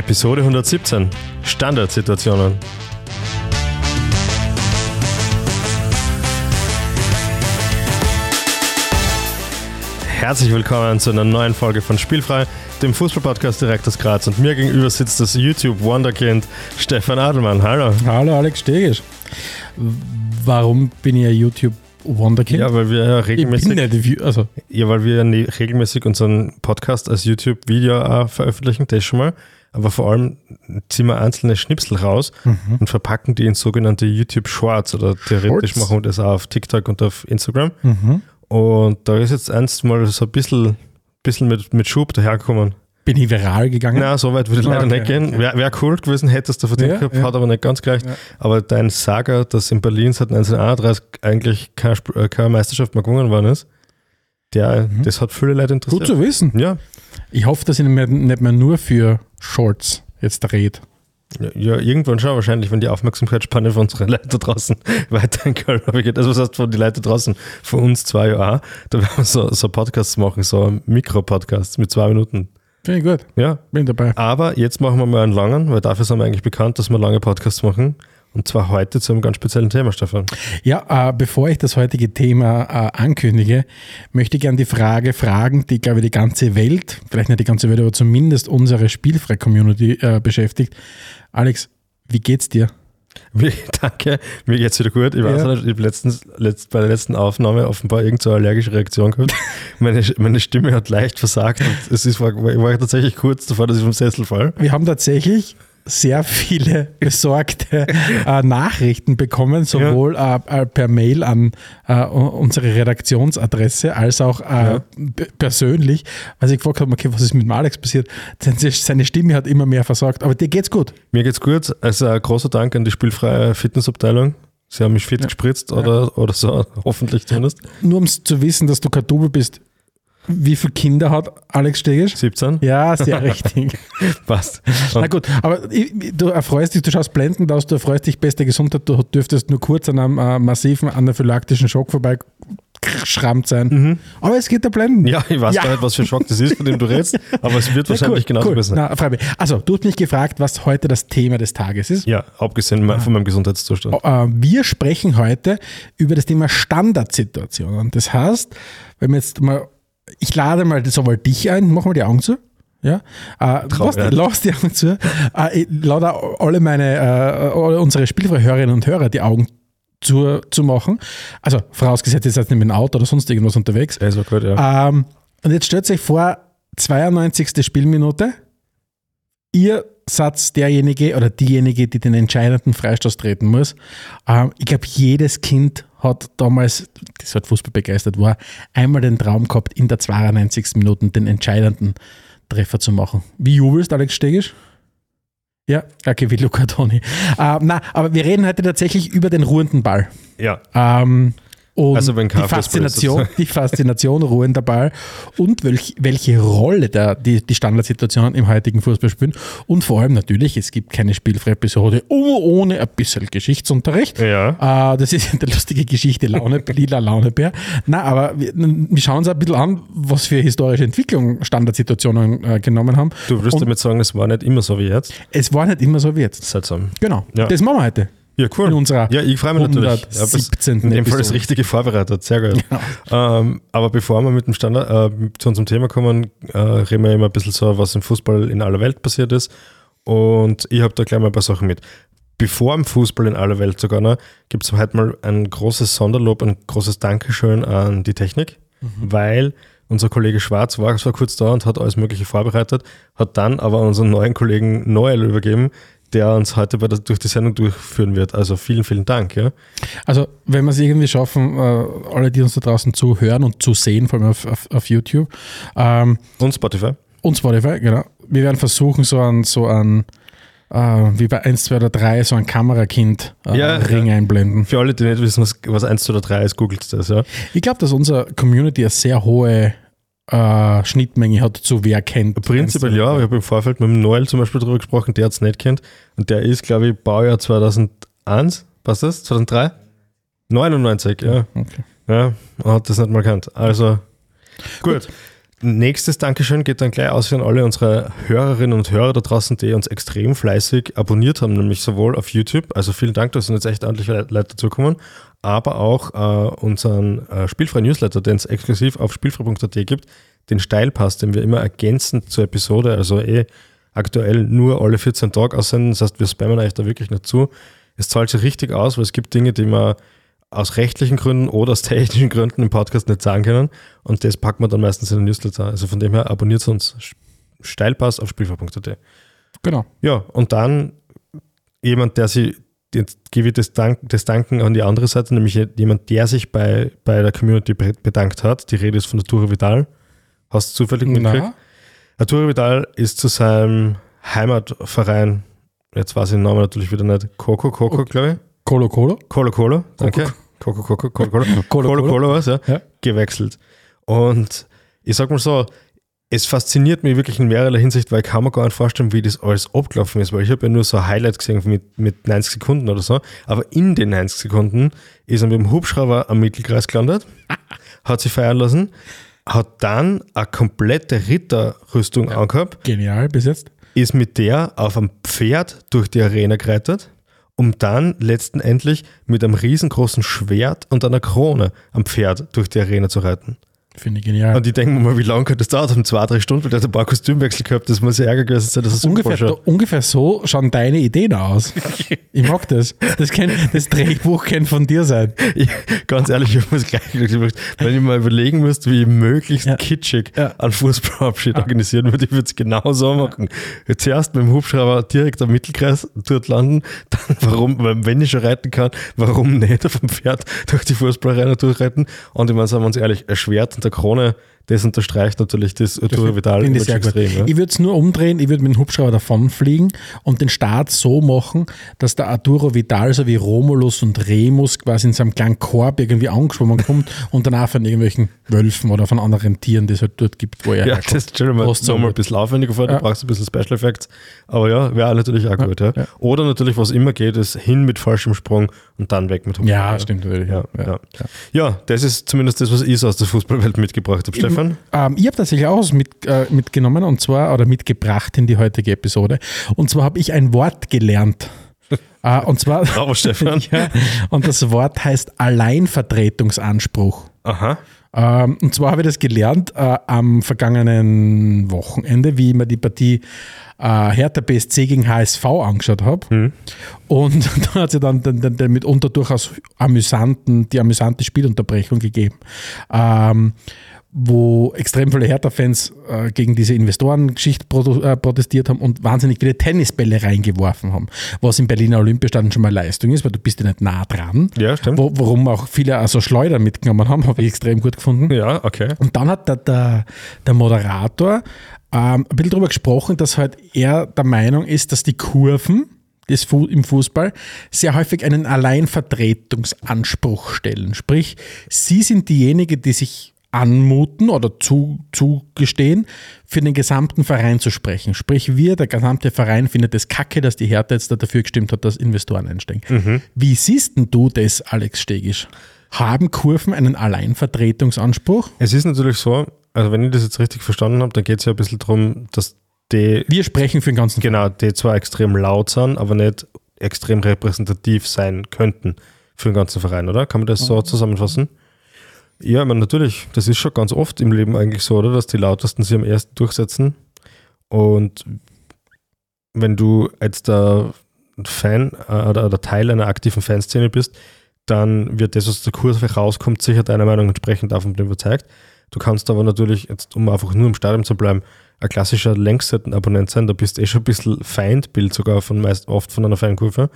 Episode 117 Standardsituationen. Herzlich willkommen zu einer neuen Folge von Spielfrei, dem Fußballpodcast direkt aus Graz. Und mir gegenüber sitzt das YouTube-Wunderkind Stefan Adelmann. Hallo. Hallo Alex Stegisch. Warum bin ich ein YouTube Wunderkind? Ja, weil wir ja regelmäßig, ich bin nicht, also. ja, weil wir ja regelmäßig unseren Podcast als YouTube-Video auch veröffentlichen, das schon mal. Aber vor allem ziehen wir einzelne Schnipsel raus Mhm. und verpacken die in sogenannte YouTube Shorts oder theoretisch Shorts? machen wir das auch auf TikTok und auf Instagram. Mhm. Und da ist jetzt eins mal so ein bisschen, bisschen mit, mit Schub dahergekommen. Bin ich viral gegangen? Na, so weit würde ich leider Okay, nicht gehen. okay. Wäre wär cool gewesen, hättest du verdient Ja, gehabt, ja. hat aber nicht ganz gereicht. Ja. Aber dein Saga, dass in Berlin seit 1931 eigentlich keine, äh, keine Meisterschaft mehr gewonnen worden ist, der, das hat viele Leute interessiert. Mhm. Gut zu wissen. Ja, Ich hoffe, dass ich nicht mehr, nicht mehr nur für Shorts jetzt rede. ja, irgendwann schon wahrscheinlich, wenn die Aufmerksamkeitsspanne von unseren Leuten draußen weiterhin geht. Also was heißt von die Leute draußen, von uns zwei ja auch, da werden wir so, so Podcasts machen, so Mikro-Podcasts mit zwei Minuten. Finde ich gut. Ja, Bin dabei. aber jetzt machen wir mal einen langen, weil dafür sind wir eigentlich bekannt, dass wir lange Podcasts machen. Und zwar heute zu einem ganz speziellen Thema, Stefan. Ja, äh, bevor ich das heutige Thema äh, ankündige, möchte ich gerne die Frage fragen, die, glaube ich, die ganze Welt, vielleicht nicht die ganze Welt, aber zumindest unsere Spielfrei-Community äh, beschäftigt. Alex, wie geht's dir? Wie, danke, mir geht's wieder gut. Ich weiß Ja. nicht, ich habe letztens, letzt, bei der letzten Aufnahme offenbar irgendeine allergische Reaktion gehabt. meine, meine Stimme hat leicht versagt und es ist, war, ich war tatsächlich kurz davor, dass ich vom Sessel fall. Wir haben tatsächlich sehr viele besorgte äh, Nachrichten bekommen, sowohl äh, äh, per Mail an äh, unsere Redaktionsadresse als auch äh, Ja. persönlich, weil ich gefragt habe, okay, was ist mit Alex passiert? Seine, Stimme hat immer mehr versagt, aber dir geht's gut. Mir geht's gut. Also ein großer Dank an die spielfreie Fitnessabteilung. Sie haben mich fit gespritzt oder, oder so, hoffentlich zumindest. Nur um zu wissen, dass du Double bist, wie viele Kinder hat Alex Stegisch? 17? Ja, sehr richtig. Passt. Na gut, aber ich- du erfreust dich, du schaust blendend aus, du erfreust dich beste Gesundheit, du dürftest nur kurz an einem äh, massiven anaphylaktischen Schock vorbei schrammt sein. Aber es geht da blenden. Mhm. Ja, ich weiß Ja. gar nicht, was für ein Schock das ist, von dem du redest, aber es wird wahrscheinlich genauso cool. Na, freu mich. Also, du hast mich gefragt, was heute das Thema des Tages ist. Ja, abgesehen von meinem Gesundheitszustand. Äh, Wir sprechen heute über das Thema Standardsituationen. Das heißt, wenn wir jetzt mal, ich lade mal sowohl dich ein, mach mal die Augen zu. Ja, äh, lass, lass die Augen zu. Äh, ich lade alle meine, äh, alle unsere Spielfrei-Hörerinnen und Hörer die Augen zu, zu machen. Also, vorausgesetzt, ihr seid nicht mit dem Auto oder sonst irgendwas unterwegs. Ja, auch gut, ja. Ähm, und jetzt stellt euch vor, 92. Spielminute. Ihr seid derjenige oder diejenige, die den entscheidenden Freistoß treten muss. Ähm, ich glaube, jedes Kind hat damals, das halt Fußball begeistert war, einmal den Traum gehabt, in der 92. Minute den entscheidenden Treffer zu machen. Wie jubelst, Alex Stegisch? Ja, okay, wie Luca Toni. Äh, na, aber wir reden heute tatsächlich über den ruhenden Ball. Ja, Ähm, und Also wenn die Fußball ist, Faszination, die Faszination ruhender Ball und welch, welche Rolle der, die, die Standardsituationen im heutigen Fußball spielen. Und vor allem natürlich, es gibt keine spielfreie Episode oh, ohne ein bisschen Geschichtsunterricht. ja. Äh, das ist eine lustige Geschichte, Laune, lila Launebär. Na, aber wir, wir schauen uns ein bisschen an, was für historische Entwicklung Standardsituationen äh, genommen haben. Du wirst Und damit sagen, es war nicht immer so wie jetzt. es war nicht immer so wie jetzt. Seltsam. Genau, Ja. das machen wir heute. Ja, cool. In unserer ja, ich freue mich natürlich. 117. in dem Fall das. Richtige vorbereitet. Sehr gut. Ähm, aber bevor wir mit dem Standard äh, zu unserem Thema kommen, äh, reden wir immer ein bisschen so, was im Fußball in aller Welt passiert ist. Und ich habe da gleich mal ein paar Sachen mit. Bevor im Fußball in aller Welt sogar noch, gibt es heute mal ein großes Sonderlob, ein großes Dankeschön an die Technik, weil unser Kollege Schwarz war zwar kurz da und hat alles Mögliche vorbereitet, hat dann aber unseren neuen Kollegen Noel übergeben, der uns heute bei der, durch die Sendung durchführen wird. Also vielen, vielen Dank. Ja. Also, wenn wir es irgendwie schaffen, äh, alle, die uns da draußen zuhören und zu sehen, vor allem auf, auf, auf YouTube ähm, Und Spotify. und Spotify, genau. Wir werden versuchen, so ein, so ein äh, wie bei 1, 2 oder 3, so ein Kamerakind äh, Ja, Ring ja. einblenden. Für alle, die nicht wissen, was, was 1 oder 3 ist, googelt das, ja. Ich glaube, dass unsere Community eine sehr hohe äh, Schnittmenge hat zu wer kennt. Prinzipiell 1, 2, ja, 3. ich habe im Vorfeld mit dem Noel zum Beispiel darüber gesprochen, der hat es nicht kennt. Und der ist, glaube ich, Baujahr 2001, passt das? 2003? 99, ja. Okay. Ja, hat das nicht mal kennt. Also, gut. Nächstes Dankeschön geht dann gleich aus an alle unsere Hörerinnen und Hörer da draußen, die uns extrem fleißig abonniert haben, nämlich sowohl auf YouTube, also vielen Dank, da sind jetzt echt ordentlich Leute dazugekommen, aber auch äh, unseren äh, spielfreien Newsletter, den es exklusiv auf spielfrei.at gibt, den Steilpass, den wir immer ergänzend zur Episode, also eh aktuell nur alle 14 Tage aussenden, das heißt, wir spammen euch da wirklich nicht zu. Es zahlt sich richtig aus, weil es gibt Dinge, die man aus rechtlichen Gründen oder aus technischen Gründen im Podcast nicht sagen können. Und das packen wir dann meistens in den Newsletter. Also von dem her abonniert uns Steilpass auf spielver.at. Genau. Ja, und dann jemand, der sich, jetzt gebe ich das, Dank, das Danken an die andere Seite, nämlich jemand, der sich bei, bei der Community bedankt hat. Die Rede ist von der Tour Vidal. Hast du zufällig mitgekriegt? Arturo Vidal ist zu seinem Heimatverein, jetzt weiß ich den Namen natürlich wieder nicht, Coco Coco, glaube ich. Colo Colo? Colo Colo, danke. Colo. Colo Colo was, ja, ja. Gewechselt. Und ich sag mal so, es fasziniert mich wirklich in mehrerlei Hinsicht, weil ich kann mir gar nicht vorstellen, wie das alles abgelaufen ist, weil ich habe ja nur so ein Highlight gesehen mit, mit 90 Sekunden oder so, aber in den 90 Sekunden ist er mit dem Hubschrauber am Mittelkreis gelandet, hat sich feiern lassen, hat dann eine komplette Ritterrüstung ja. angehabt. Genial, bis jetzt. Ist mit der auf einem Pferd durch die Arena gereitet um dann letztendlich mit einem riesengroßen Schwert und einer Krone am Pferd durch die Arena zu reiten. Finde ich genial. Und ich denke mir mal, wie lange das dauert? Um zwei, drei Stunden, weil der hat ein paar Kostümwechsel gehabt, das muss ja ärger gewesen sein. Das ist ungefähr, ungefähr so schauen deine Ideen aus. ich mag das. Das, kann, das Drehbuch kann von dir sein. Ich, ganz ehrlich, ich muss gleich, wenn ich mal überlegen müsste, wie möglichst ja. kitschig ja. einen Fußballabschied ja. organisieren würde, ich würde es genau so machen. Zuerst mit dem Hubschrauber direkt am Mittelkreis dort landen, dann warum, wenn ich schon reiten kann, warum nicht auf dem Pferd durch die Fußballarena durchreiten? Und ich meine, sagen wir uns ehrlich, ein Schwert der Krone, das unterstreicht natürlich das Arturo Vidal ich sehr extrem. Ja. Ich würde es nur umdrehen, ich würde mit dem Hubschrauber davonfliegen und den Start so machen, dass der Arturo Vidal so wie Romulus und Remus quasi in seinem kleinen Korb irgendwie angeschwommen kommt und danach von irgendwelchen Wölfen oder von anderen Tieren, die es halt dort gibt, wo er Ja, das ist schon mal, so mal ein bisschen aufwendiger vor, ja. du brauchst ein bisschen Special Effects, aber ja, wäre natürlich auch gut. Ja. Oder natürlich, was immer geht, ist hin mit falschem Sprung und dann weg mit Hubschrauber. Ja, stimmt natürlich. Ja, ja. ja, das ist zumindest das, was ich so aus der Fußballwelt mitgebracht habe, Stefan. Stefan? Ähm, ich habe tatsächlich auch was mit, äh, mitgenommen und zwar, oder mitgebracht in die heutige Episode. Und zwar habe ich ein Wort gelernt. äh, und zwar. Bravo, Stefan. ja, und das Wort heißt Alleinvertretungsanspruch. Aha. Ähm, und zwar habe ich das gelernt äh, am vergangenen Wochenende, wie ich mir die Partie äh, Hertha BSC gegen HSV angeschaut habe. Mhm. Und da hat sie dann, dann, dann, dann mitunter durchaus amüsanten, die amüsante Spielunterbrechung gegeben. Ähm, wo extrem viele Hertha-Fans äh, gegen diese Investorengeschichte äh, protestiert haben und wahnsinnig viele Tennisbälle reingeworfen haben, was im Berliner Olympiastadion schon mal Leistung ist, weil du bist ja nicht nah dran. Ja, stimmt. Wo, warum auch viele also Schleuder mitgenommen haben, habe ich extrem gut gefunden. Ja, okay. Und dann hat der, der, der Moderator ähm, ein bisschen darüber gesprochen, dass halt er der Meinung ist, dass die Kurven, des Fu im Fußball sehr häufig einen Alleinvertretungsanspruch stellen. Sprich, sie sind diejenigen, die sich anmuten oder zu, zugestehen, für den gesamten Verein zu sprechen. Sprich, wir, der gesamte Verein, findet es kacke, dass die Hertha jetzt dafür gestimmt hat, dass Investoren einsteigen. Mhm. Wie siehst denn du das, Alex Stegisch? Haben Kurven einen Alleinvertretungsanspruch? Es ist natürlich so, also wenn ich das jetzt richtig verstanden habe, dann geht es ja ein bisschen darum, dass die. Wir sprechen für den ganzen Genau, die zwar extrem laut sind, aber nicht extrem repräsentativ sein könnten für den ganzen Verein, oder? Kann man das so mhm. zusammenfassen? Ja, ich meine, natürlich, das ist schon ganz oft im Leben eigentlich so, oder? Dass die Lautesten sich am ersten durchsetzen. Und wenn du jetzt der Fan äh, oder, oder Teil einer aktiven Fanszene bist, dann wird das, was der Kurve rauskommt, sicher deiner Meinung entsprechend davon überzeugt. Du kannst aber natürlich, jetzt, um einfach nur im Stadion zu bleiben, ein klassischer Längsseitenabonnent sein. Da bist du eh schon ein bisschen Feindbild sogar von meist oft von einer Fankurve.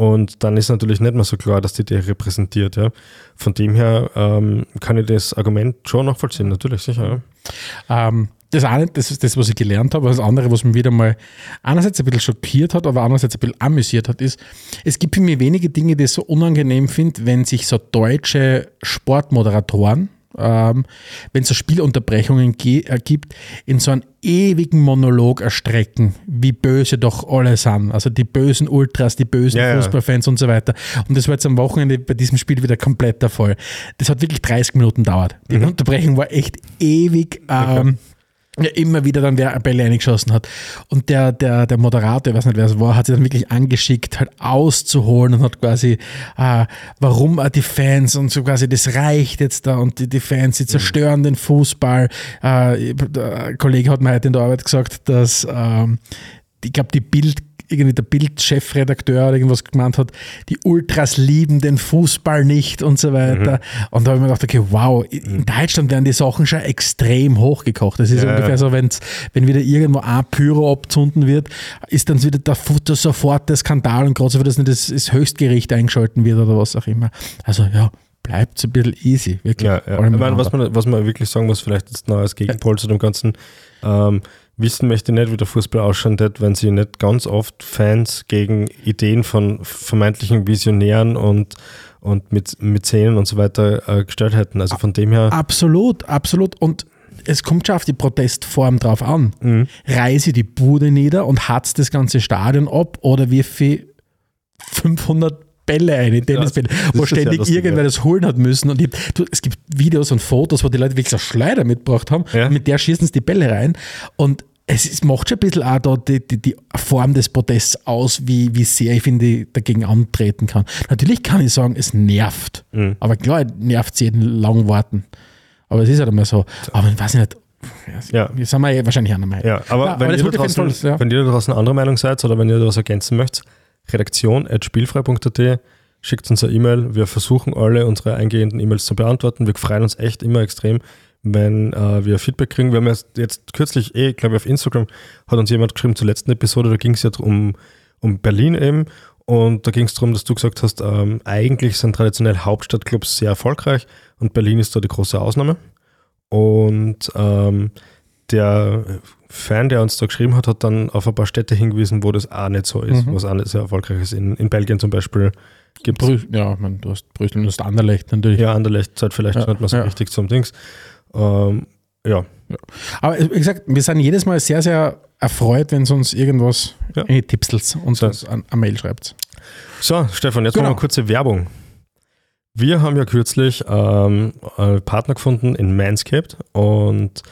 Und dann ist natürlich nicht mehr so klar, dass die die repräsentiert. Ja. Von dem her ähm, kann ich das Argument schon nachvollziehen, natürlich, sicher. Ja. Ähm, das eine, das ist das, was ich gelernt habe. Das andere, was mich wieder mal einerseits ein bisschen schockiert hat, aber andererseits ein bisschen amüsiert hat, ist, es gibt für mich wenige Dinge, die ich so unangenehm finde, wenn sich so deutsche Sportmoderatoren ähm, wenn es so Spielunterbrechungen äh, gibt, in so einen ewigen Monolog erstrecken, wie böse doch alle sind. Also die bösen Ultras, die bösen ja, Fußballfans ja. und so weiter. Und das war jetzt am Wochenende bei diesem Spiel wieder komplett der Fall. Das hat wirklich 30 Minuten gedauert. Die mhm. Unterbrechung war echt ewig. Ähm, ja, immer wieder dann wer Bälle eingeschossen hat. Und der, der, der Moderator, ich weiß nicht, wer es war, hat sich dann wirklich angeschickt, halt auszuholen und hat quasi, äh, warum die Fans und so quasi, das reicht jetzt da und die, die Fans, die zerstören den Fußball. Äh, der Kollege hat mir heute in der Arbeit gesagt, dass ähm, ich glaube, die Bild irgendwie der Bild-Chefredakteur oder irgendwas gemeint hat, die Ultras lieben den Fußball nicht und so weiter. Mhm. Und da habe ich mir gedacht, okay, wow, in Deutschland werden die Sachen schon extrem hochgekocht. Das ist ja, ungefähr ja. so, wenn's, wenn wieder irgendwo ein Pyro abzunden wird, ist dann wieder der Futter sofort der Skandal und gerade so, dass nicht das, das Höchstgericht eingeschalten wird oder was auch immer. Also ja, bleibt es ein bisschen easy, wirklich. Ja, ja. Ich meine, was man, was man wirklich sagen muss, vielleicht als Gegenpol zu dem Ganzen, ähm, wissen möchte nicht, wie der Fußball ausschauen wird, wenn sie nicht ganz oft Fans gegen Ideen von vermeintlichen Visionären und, und mit, mit Szenen und so weiter äh, gestellt hätten. Also von dem her. Absolut, absolut. Und es kommt schon auf die Protestform drauf an. Mhm. Reise die Bude nieder und hat's das ganze Stadion ab oder wie viel 500 Bälle ein, Tennisbälle, wo ständig lustig, irgendwer ja. das holen hat müssen. Und ich, du, es gibt Videos und Fotos, wo die Leute wirklich so Schleuder mitgebracht haben. Ja. mit der schießen sie die Bälle rein. Und es ist, macht schon ein bisschen auch da die, die, die, Form des Protests aus, wie, wie sehr ich finde, dagegen antreten kann. Natürlich kann ich sagen, es nervt. Mhm. Aber klar, nervt es jeden lang warten. Aber es ist halt immer so. Aber ich weiß nicht, ja. Wir sind wir wahrscheinlich einer Meinung. Ja, aber, ja, wenn, aber ihr draußen, Fall, ja. wenn ihr da draußen anderer Meinung seid oder wenn ihr da was ergänzen möchtet, redaktion.spielfrei.at, schickt uns eine E-Mail. Wir versuchen alle unsere eingehenden E-Mails zu beantworten. Wir freuen uns echt immer extrem, wenn äh, wir Feedback kriegen. Wir haben jetzt, jetzt kürzlich, eh, glaube ich, auf Instagram hat uns jemand geschrieben zur letzten Episode, da ging es ja um, um Berlin eben. Und da ging es darum, dass du gesagt hast, ähm, eigentlich sind traditionell Hauptstadtclubs sehr erfolgreich und Berlin ist da die große Ausnahme. Und ähm, der Fan, der uns da geschrieben hat, hat dann auf ein paar Städte hingewiesen, wo das auch nicht so ist, mhm. was auch nicht sehr erfolgreich ist. In, in Belgien zum Beispiel gibt es. Ja, man, du hast Brüssel, du hast Anderlecht natürlich. Ja, Anderlecht zahlt vielleicht ja, nicht mehr so ja. richtig zum Dings. Ähm, ja. ja. Aber wie gesagt, wir sind jedes Mal sehr, sehr erfreut, wenn es uns irgendwas ja. in die Tipsels uns so. an, an Mail schreibt. So, Stefan, jetzt genau. noch eine kurze Werbung. Wir haben ja kürzlich ähm, einen Partner gefunden in Manscaped und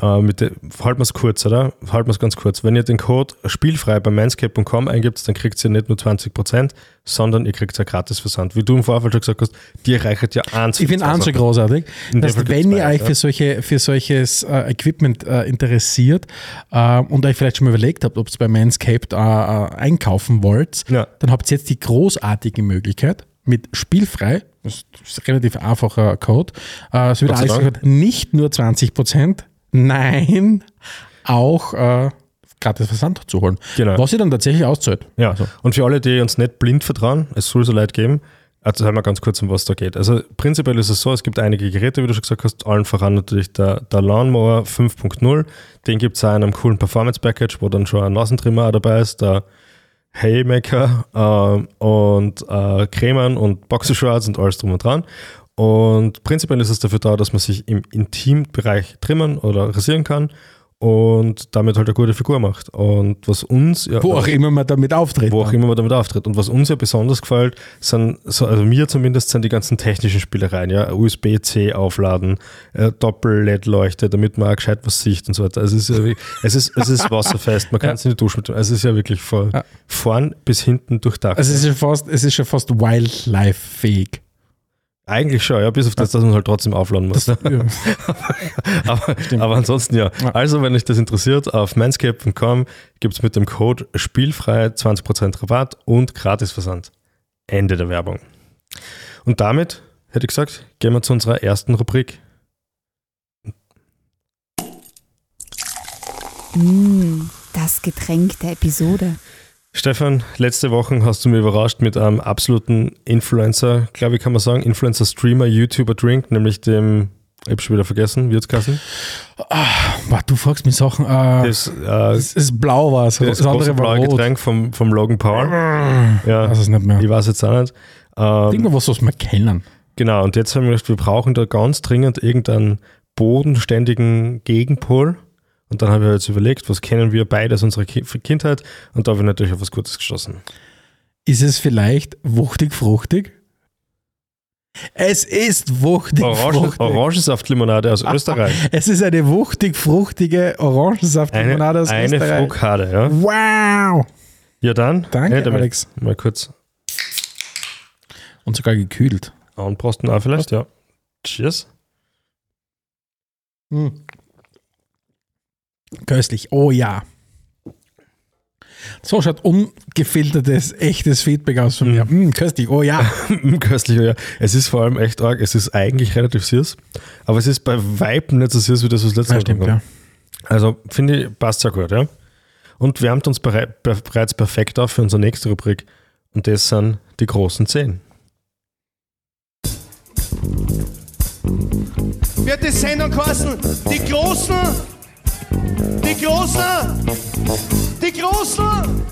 äh, mit de, halten wir es kurz, oder? Halten wir es ganz kurz. Wenn ihr den Code spielfrei bei manscape.com eingibt, dann kriegt ihr nicht nur 20%, sondern ihr kriegt ja gratis Versand. Wie du im Vorfeld schon gesagt hast, die erreicht ja eins. Ich finde eins so großartig, dass wenn ihr euch für, solche, für solches äh, Equipment äh, interessiert äh, und euch vielleicht schon mal überlegt habt, ob ihr bei Manscaped äh, äh, einkaufen wollt, ja. dann habt ihr jetzt die großartige Möglichkeit, mit spielfrei, das ist ein relativ einfacher Code, äh, es wird alles nicht nur 20%, Nein, auch äh, gratis Versand zu holen. Genau. Was sie dann tatsächlich auszahlt. Ja, also. und für alle, die uns nicht blind vertrauen, es soll so Leid geben, also sagen wir ganz kurz, um was da geht. Also prinzipiell ist es so, es gibt einige Geräte, wie du schon gesagt hast, allen voran natürlich der, der Lawnmower 5.0. Den gibt es auch in einem coolen Performance-Package, wo dann schon ein Nasentrimmer dabei ist, der Haymaker äh, und äh, Cremen und Boxershorts und alles drum und dran. Und prinzipiell ist es dafür da, dass man sich im Intimbereich trimmen oder rasieren kann und damit halt eine gute Figur macht. Und was uns ja, Wo auch immer man damit auftritt. Wo auch immer man damit auftritt. Und was uns ja besonders gefällt, sind, so, also mir zumindest, sind die ganzen technischen Spielereien, ja, USB-C aufladen, äh, Doppel-LED-Leuchte, damit man auch gescheit was sieht und so weiter. Also es ist, ja, es ist, es ist wasserfest, man kann es in die Dusche mit Also es ist ja wirklich von vorn bis hinten durchdacht. Also es ist ja fast, es ist ja fast Wildlife-fähig. Eigentlich schon, ja, bis auf das, dass man halt trotzdem aufladen muss. Das, ja. aber, aber, ansonsten ja. Also, wenn euch das interessiert, auf manscape.com gibt es mit dem Code spielfrei 20% Rabatt und Gratisversand. Ende der Werbung. Und damit, hätte ich gesagt, gehen wir zu unserer ersten Rubrik. Mm, das Getränk der Episode. Stefan, letzte Woche hast du mich überrascht mit einem absoluten Influencer, glaube ich, kann man sagen, Influencer-Streamer, YouTuber-Drink, nämlich dem, ich habe schon wieder vergessen, Wirtskassen. Ah, du fragst mich Sachen. Äh, das, äh, das ist blau war es. Das, das andere war blaue rot. Getränk vom, vom Logan Paul. ja, weiß es nicht mehr. Ich weiß jetzt auch nicht. Ähm, Irgendwas, was wir kennen. Genau, und jetzt haben wir gedacht, wir brauchen da ganz dringend irgendeinen bodenständigen Gegenpol. Und dann habe ich jetzt überlegt, was kennen wir beide aus unserer Ki Kindheit? Und da habe ich natürlich auf was Gutes gestoßen. Ist es vielleicht wuchtig fruchtig? Es ist wuchtig fruchtig. Orangensaftlimonade aus Österreich. Es ist eine wuchtig fruchtige Orangensaftlimonade Eine, aus eine Österreich. Frukade, ja. Wow! Ja, dann. Danke, hey, Alex. Mal kurz Und sogar gekühlt. anprosten auch vielleicht, ja. Cheers. Hm. Köstlich. Oh ja. So schaut ungefiltertes, echtes Feedback aus von mir. Mm, köstlich. Oh ja. Köstlich, ja. Es ist vor allem echt arg. Es ist eigentlich relativ süß, aber es ist bei Weiben nicht so süß wie das, was letztes Ja, Mal stimmt, ja. Also finde ich, passt sehr gut, ja. Und wärmt uns berei be bereits perfekt auf für unsere nächste Rubrik. Und das sind die großen Zehn. wird die Sendung kosten. Die Großen, die Großen, die Großen.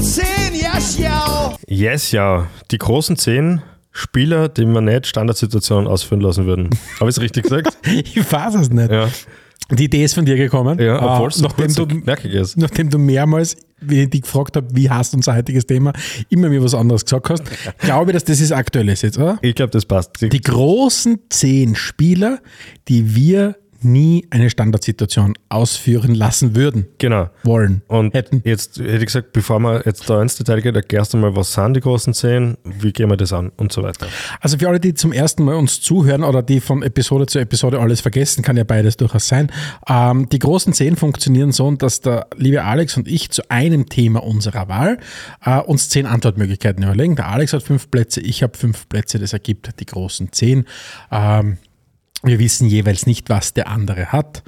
Zehn, ja, schau. Yes, ja. Die großen Zehn Spieler, die man nicht Standardsituationen ausführen lassen würden. Habe ich es richtig gesagt? Ich weiß es nicht. Ja. Die Idee ist von dir gekommen. Ja, Ah, obwohl es so nachdem, du, ist. nachdem du mehrmals, wie ich dich gefragt habe, wie hast unser heutiges Thema, immer mir was anderes gesagt hast, glaube ich, dass das ist aktuell ist jetzt, oder? Ich glaube, das passt. Die großen zehn Spieler, die wir nie eine Standardsituation ausführen lassen würden, genau. wollen, Und hätten. jetzt hätte ich gesagt, bevor wir jetzt da ins Detail gehen, erklärst du mal, was sind die großen Zehn, wie gehen wir das an und so weiter. Also für alle, die zum ersten Mal uns zuhören oder die von Episode zu Episode alles vergessen, kann ja beides durchaus sein. Ähm, die großen zehn funktionieren so, dass der liebe Alex und ich zu einem Thema unserer Wahl äh, uns zehn Antwortmöglichkeiten überlegen. Der Alex hat fünf Plätze, ich habe fünf Plätze, das ergibt die großen zehn. Ähm, wir wissen jeweils nicht, was der andere hat,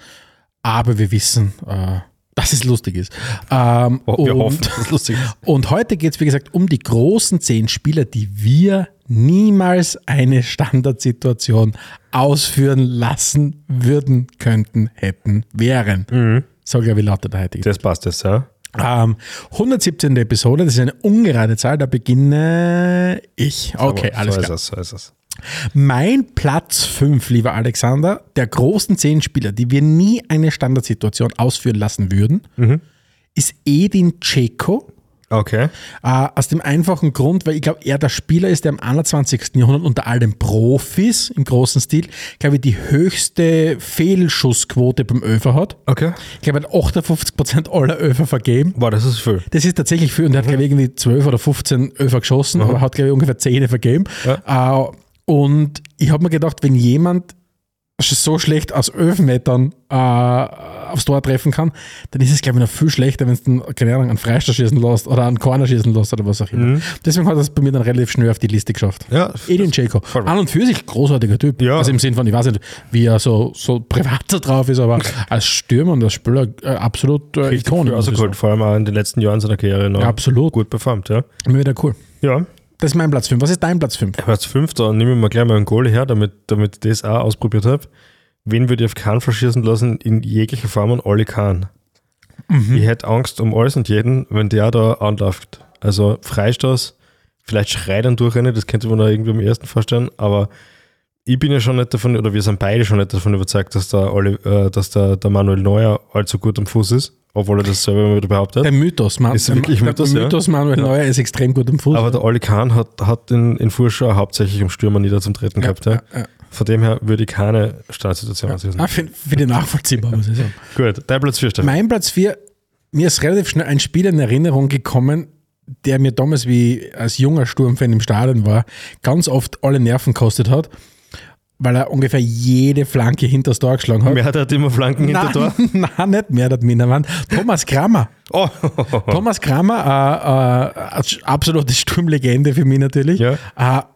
aber wir wissen, äh, dass es lustig ist. Ähm, Oh, wir und- hoffen, dass es lustig ist. und heute geht es, wie gesagt, um die großen zehn Spieler, die wir niemals eine Standardsituation ausführen lassen würden, könnten, hätten, wären. So, glaube ich, lautet der heutige. Das passt jetzt, ja. Ähm, 117. Episode, das ist eine ungerade Zahl, da beginne ich. Okay, so alles ist klar. es, so ist es. Mein Platz 5, lieber Alexander, der großen zehn Spieler, die wir nie eine Standardsituation ausführen lassen würden, ist Edin Dzeko. Okay. Äh, aus dem einfachen Grund, weil ich glaube, er der Spieler ist, der im 21. Jahrhundert unter all den Profis im großen Stil, glaube ich, die höchste Fehlschussquote beim Öfer hat. Okay. Ich glaube, er hat 58% aller Öfer vergeben. Boah, das ist viel. Das ist tatsächlich viel und er hat, glaube ich, irgendwie 12 oder 15 Öfer geschossen, aber hat, glaube ich, ungefähr 10 vergeben. Äh, und ich habe mir gedacht, wenn jemand so schlecht aus Öfenmetern äh, aufs Tor treffen kann, dann ist es, glaube ich, noch viel schlechter, wenn du keine Ahnung, einen Freistoß schießen lässt oder einen Corner schießen lässt oder was auch immer. Deswegen hat er es bei mir dann relativ schnell auf die Liste geschafft. Ja, Edin Dzeko. An und für sich großartiger Typ. Ja. Also im Sinn von, ich weiß nicht, wie er so, so privat drauf ist, aber als Stürmer und als Spieler äh, absolut äh, Ikone. ich rausgeholt. Vor allem auch in den letzten Jahren seiner Karriere noch Ja, absolut. gut performt, ja. Immer wieder cool. Ja. Das ist mein Platz 5. Was ist dein Platz 5? Platz 5, da nehmen wir mal gleich mal einen Goalie her, damit, damit ich das auch ausprobiert habe. Wen würde ich auf Kahn verschießen lassen in jeglicher Form an Olli Kahn? Ich hätte Angst um alles und jeden, wenn der da anläuft. Also Freistoß, vielleicht schreit dann durchrennen, das könnte man da irgendwie am ersten vorstellen, aber ich bin ja schon nicht davon, oder wir sind beide schon nicht davon überzeugt, dass der, Olli, äh, dass der, der Manuel Neuer allzu gut am Fuß ist, obwohl er das selber immer wieder behauptet. Der Mythos. Man, Ist wirklich der Mythos, ja. Mythos Manuel Neuer ist extrem gut im Fuß. Aber der Olli Kahn hat, hat in, in Vorschau hauptsächlich im Stürmer nieder zum Treten gehabt. Ja. ja, ja. Von dem her würde ich keine Standardsituation ausüben. ah, für, für die nachvollziehbar, muss ich sagen. Gut, dein Platz 4, Stefan. Mein Platz 4, mir ist relativ schnell ein Spiel in Erinnerung gekommen, der mir damals, wie als junger Sturmfan im Stadion war, ganz oft alle Nerven gekostet hat, weil er ungefähr jede Flanke hinter das Tor geschlagen hat. Wer hat halt immer Flanken hinter Tor? Nein, nein, nicht mehr, das Mindermann. Thomas Kramer. Oh, Thomas Kramer, äh, äh, absolute Sturmlegende für mich natürlich, Ja. äh,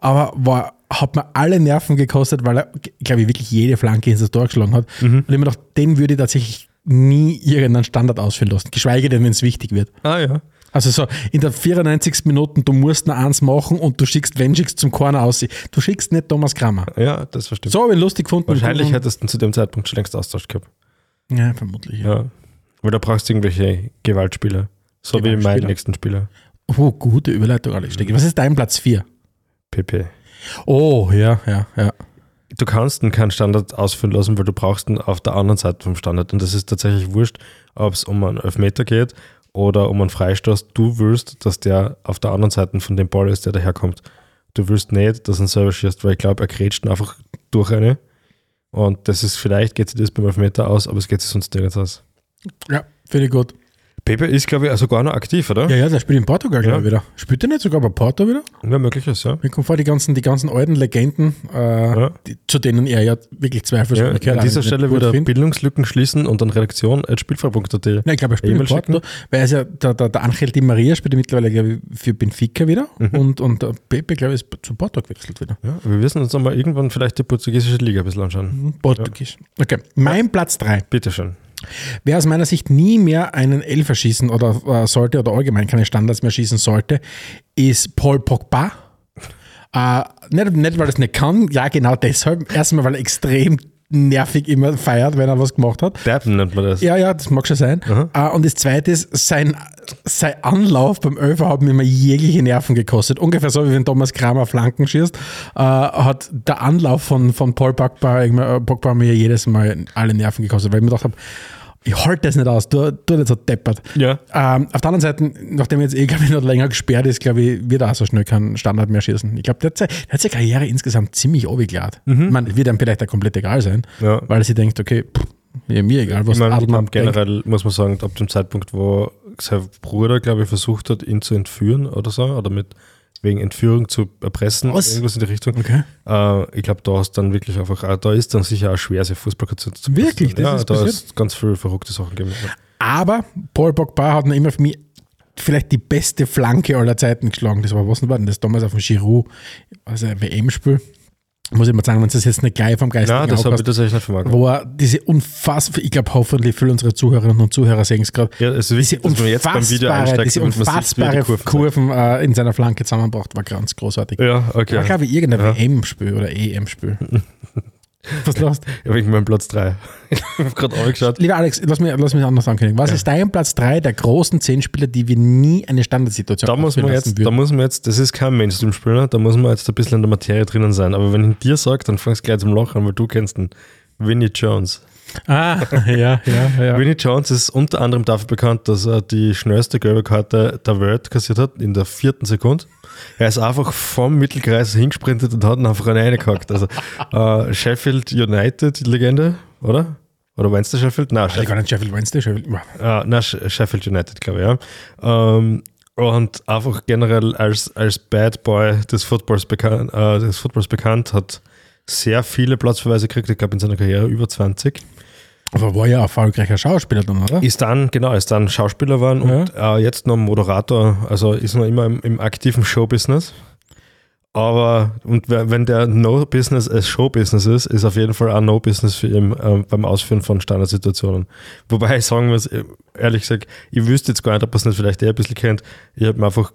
aber war, hat mir alle Nerven gekostet, weil er, glaube ich, wirklich jede Flanke ins Tor geschlagen hat. Mhm. Und ich mir gedacht, den würde ich tatsächlich nie irgendeinen Standard ausführen lassen, geschweige denn, wenn es wichtig wird. ah ja. Also so in der 94. Minute, du musst noch eins machen und du schickst, wenn schickst zum Corner aus. Du schickst nicht Thomas Kramer. Ja, das verstehe ich. So habe ich lustig gefunden. Wahrscheinlich hättest du zu dem Zeitpunkt schon längst Austausch gehabt. Ja, vermutlich. Ja. Ja. Weil da brauchst du irgendwelche Gewaltspieler. So wie mein Gewaltspieler. nächsten Spieler. Oh, gute Überleitung, Alex. Stecki. Was ist dein Platz 4? PP. Oh, ja, ja, ja. du kannst ihn keinen Standard ausführen lassen, weil du brauchst ihn auf der anderen Seite vom Standard. Und das ist tatsächlich wurscht, ob es um einen Elfmeter geht oder um einen Freistoß. Du willst, dass der auf der anderen Seite von dem Ball ist, der daherkommt. Du willst nicht, dass er ihn selber schießt, weil ich glaube, er grätscht einfach durch eine. Und das ist, vielleicht geht sich das beim Elfmeter aus, aber es geht sich sonst nirgends aus. Ja, finde ich gut. Pepe ist, glaube ich, sogar noch aktiv, oder? Ja, ja, der spielt in Portugal, glaube ich, Ja. wieder. Spielt er nicht sogar bei Porto wieder? Ja, möglich ist, ja. Mir kommt vor, die ganzen, die ganzen alten Legenden, äh, Ja. die, zu denen er ja wirklich zweifelsohne ja gehört, an dieser Stelle wieder findet. Bildungslücken schließen und dann redaktion.spielfrei.at. Nein, ich glaube, er spielt in E-Mail Porto, schicken. weil er ist ja, der, der, der Angel Di Maria spielt ja mittlerweile, glaube ich, für Benfica wieder Mhm. und, und der Pepe, glaube ich, ist zu Porto gewechselt wieder. Ja, wir müssen uns einmal irgendwann vielleicht die portugiesische Liga ein bisschen anschauen. Mhm, Portugiesisch. Okay, mein Platz 3. Bitteschön. Wer aus meiner Sicht nie mehr einen Elfer schießen oder äh, sollte oder allgemein keine Standards mehr schießen sollte, ist Paul Pogba. Äh, nicht, nicht, weil er es nicht kann, ja, genau deshalb. Erstmal, weil er extrem nervig immer feiert, wenn er was gemacht hat. Dabben nennt man das. Ja, ja, das mag schon sein. Äh, und das zweite ist, sein, sein Anlauf beim Öfer hat mir immer jegliche Nerven gekostet. Ungefähr so, wie wenn Thomas Kramer Flanken schießt, äh, hat der Anlauf von, von Paul Pogba, äh, Pogba mir jedes Mal alle Nerven gekostet, weil ich mir gedacht habe, ich halte das nicht aus, du, du nicht so deppert. Ja. Ähm, auf der anderen Seite, nachdem er jetzt eh, ich, noch länger gesperrt ist, glaube ich, wird er auch so schnell keinen Standard mehr schießen. Ich glaube, der, der hat seine Karriere insgesamt ziemlich abgeklärt. Ich meine, es wird ihm vielleicht auch komplett egal sein, Mhm. Ja. weil er sich denkt, okay, pff, ja, mir egal, was Ich meine, denkt. generell muss man sagen, ab dem Zeitpunkt, wo sein Bruder, glaube ich, versucht hat, ihn zu entführen oder so, oder mit wegen Entführung zu erpressen, Was? irgendwas in die Richtung. Okay. Äh, ich glaube, da ist dann wirklich einfach, da ist dann sicher auch schwer, sich Fußball zu, zu Wirklich? Das Ja, ist da passiert? ist ganz viel verrückte Sachen gegeben. Aber Paul Pogba hat noch immer für mich vielleicht die beste Flanke aller Zeiten geschlagen. Das war, was war denn das damals auf dem Giroud, also WM-Spiel? Muss ich mal sagen, wenn du das jetzt nicht gleich vom geistigen Nein, das habe ich tatsächlich nicht vermag. wo er diese unfassbar, ich glaube hoffentlich viele unserer Zuhörerinnen und Zuhörer sehen es gerade, Ja, es ist wichtig, dass man jetzt beim Video einsteigt diese sieht, unfassbare die Kurven Kurven, äh, in seiner Flanke zusammenbracht, war ganz großartig. Ja, War, okay. glaube ich, irgendein Ja. WM-Spiel oder EM-Spiel. Was lachst Ja, wegen meinem Platz 3. ich habe gerade angeschaut. Lieber Alex, lass mich, lass mich anders ankündigen. Was ist dein Platz 3 der großen 10 Spieler, die wir nie eine Standardsituation Da muss man jetzt, da würden? muss man jetzt, das ist kein Mainstream-Spieler, da muss man jetzt ein bisschen in der Materie drinnen sein. Aber wenn ich dir sage, dann fangst du gleich zum Lachen, weil du kennst ihn. Vinnie Jones. Ah, ja, ja, ja. Vinnie Jones ist unter anderem dafür bekannt, dass er die schnellste gelbe Karte der Welt kassiert hat, in der vierten Sekunde. Er ist einfach vom Mittelkreis hingesprintet und hat ihn einfach reingehackt. Also äh, Sheffield United, die Legende, oder? Oder meinst du Sheffield? Nein, Ich gar nicht Sheffield Wednesday, Sheffield. Ah, Sh- Sheffield United, glaube ich, ja. Ähm, und einfach generell als, als Bad Boy des Footballs, bekannt, äh, des Footballs bekannt, hat sehr viele Platzverweise gekriegt, ich glaube in seiner Karriere über 20. Aber war ja erfolgreicher Schauspieler dann, oder? Ist dann, genau, ist dann Schauspieler geworden und äh, jetzt noch Moderator, also ist noch immer im, im aktiven Showbusiness. Aber, und wenn der No-Business als Show-Business ist, ist auf jeden Fall auch No-Business für ihn ähm, beim Ausführen von Standardsituationen. Wobei ich sagen muss, äh, ehrlich gesagt, ich wüsste jetzt gar nicht, ob es nicht vielleicht eher ein bisschen kennt. Ich habe mir einfach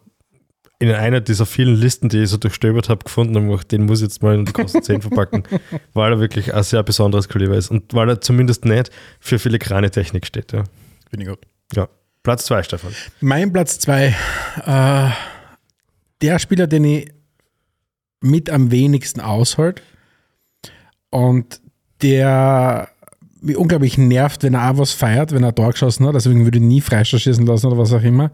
in einer dieser vielen Listen, die ich so durchstöbert habe, gefunden und gedacht, den muss ich jetzt mal in die großen 10 verpacken, weil er wirklich ein sehr besonderes Kaliber ist und weil er zumindest nicht für filigrane Technik steht. Ja. Bin ich gut. Ja. Platz 2, Stefan. Mein Platz 2, äh, der Spieler, den ich mit am wenigsten aushält und der mich unglaublich nervt, wenn er auch was feiert, wenn er ein Tor geschossen hat, deswegen würde ich nie Freistoß schießen lassen oder was auch immer.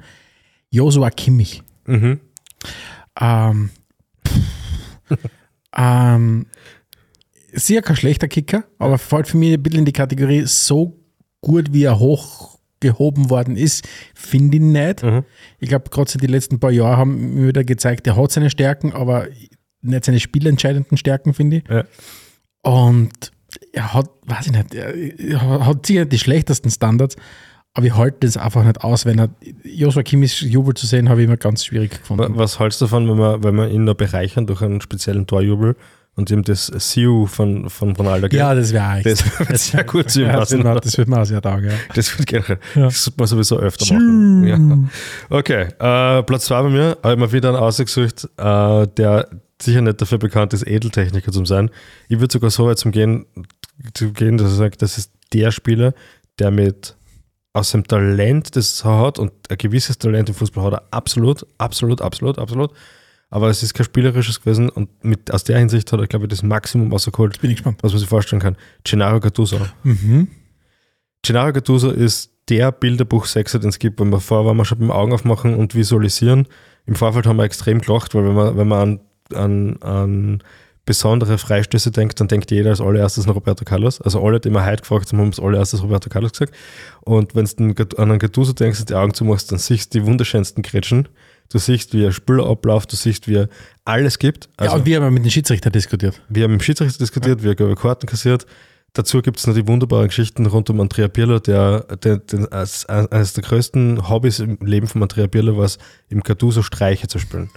Joshua Kimmich. Mhm. Ähm, pff, ähm, sicher kein schlechter Kicker, aber fällt für mich ein bisschen in die Kategorie so gut, wie er hochgehoben worden ist, finde ich nicht. Mhm. Ich glaube, gerade so die letzten paar Jahre haben mir wieder gezeigt, er hat seine Stärken, aber nicht seine spielentscheidenden Stärken, finde ich. Ja. Und er hat, weiß ich nicht, er hat sicher die schlechtesten Standards, aber ich halte das einfach nicht aus, wenn er Joshua Kimmichs Jubel zu sehen, habe ich immer ganz schwierig gefunden. Was hältst du davon, wenn wir, wenn wir ihn noch bereichern durch einen speziellen Torjubel und ihm das Siu von, von Ronaldo geben? Ja, das wäre das wird sehr gut zu ihm passen. das wird mir auch sehr taugen. Ja. Das wird generell. Ja. Das sollte man sowieso öfter machen. Ja. Okay, äh, Platz 2 bei mir, habe ich mir wieder einen ausgesucht, äh, der sicher nicht dafür bekannt ist, Edeltechniker zu sein. Ich würde sogar so weit zum gehen, zu gehen, dass ich sage, das ist der Spieler, der mit aus dem Talent, das er hat und ein gewisses Talent im Fußball hat er absolut, absolut, absolut, absolut. aber es ist kein spielerisches gewesen und mit, aus der Hinsicht hat er, glaube ich, das Maximum rausgeholt, Bin ich gespannt. was man sich vorstellen kann. Gennaro Gattuso. Mhm. Gennaro Gattuso ist der Bilderbuch-Sechser, den es gibt. Wenn wir vorher waren wir schon beim Augen aufmachen und visualisieren. Im Vorfeld haben wir extrem gelacht, weil wenn man, wenn man an, an, an besondere Freistöße denkt, dann denkt jeder als allererstes an Roberto Carlos. Also alle, die wir heute gefragt haben, haben als allererstes Roberto Carlos gesagt. Und wenn du an einen Gattuso denkst und die Augen zumachst, dann siehst du die wunderschönsten Gretchen. Du siehst, wie er Spieler abläuft, du siehst, wie er alles gibt. ja, Also, und wir haben mit dem Schiedsrichter diskutiert. wir haben mit dem Schiedsrichter diskutiert, wir haben Karten kassiert. Dazu gibt es noch die wunderbaren Geschichten rund um Andrea Pirlo, der, der, der als, eines der größten Hobbys im Leben von Andrea Pirlo war es, im Gattuso Streiche zu spielen.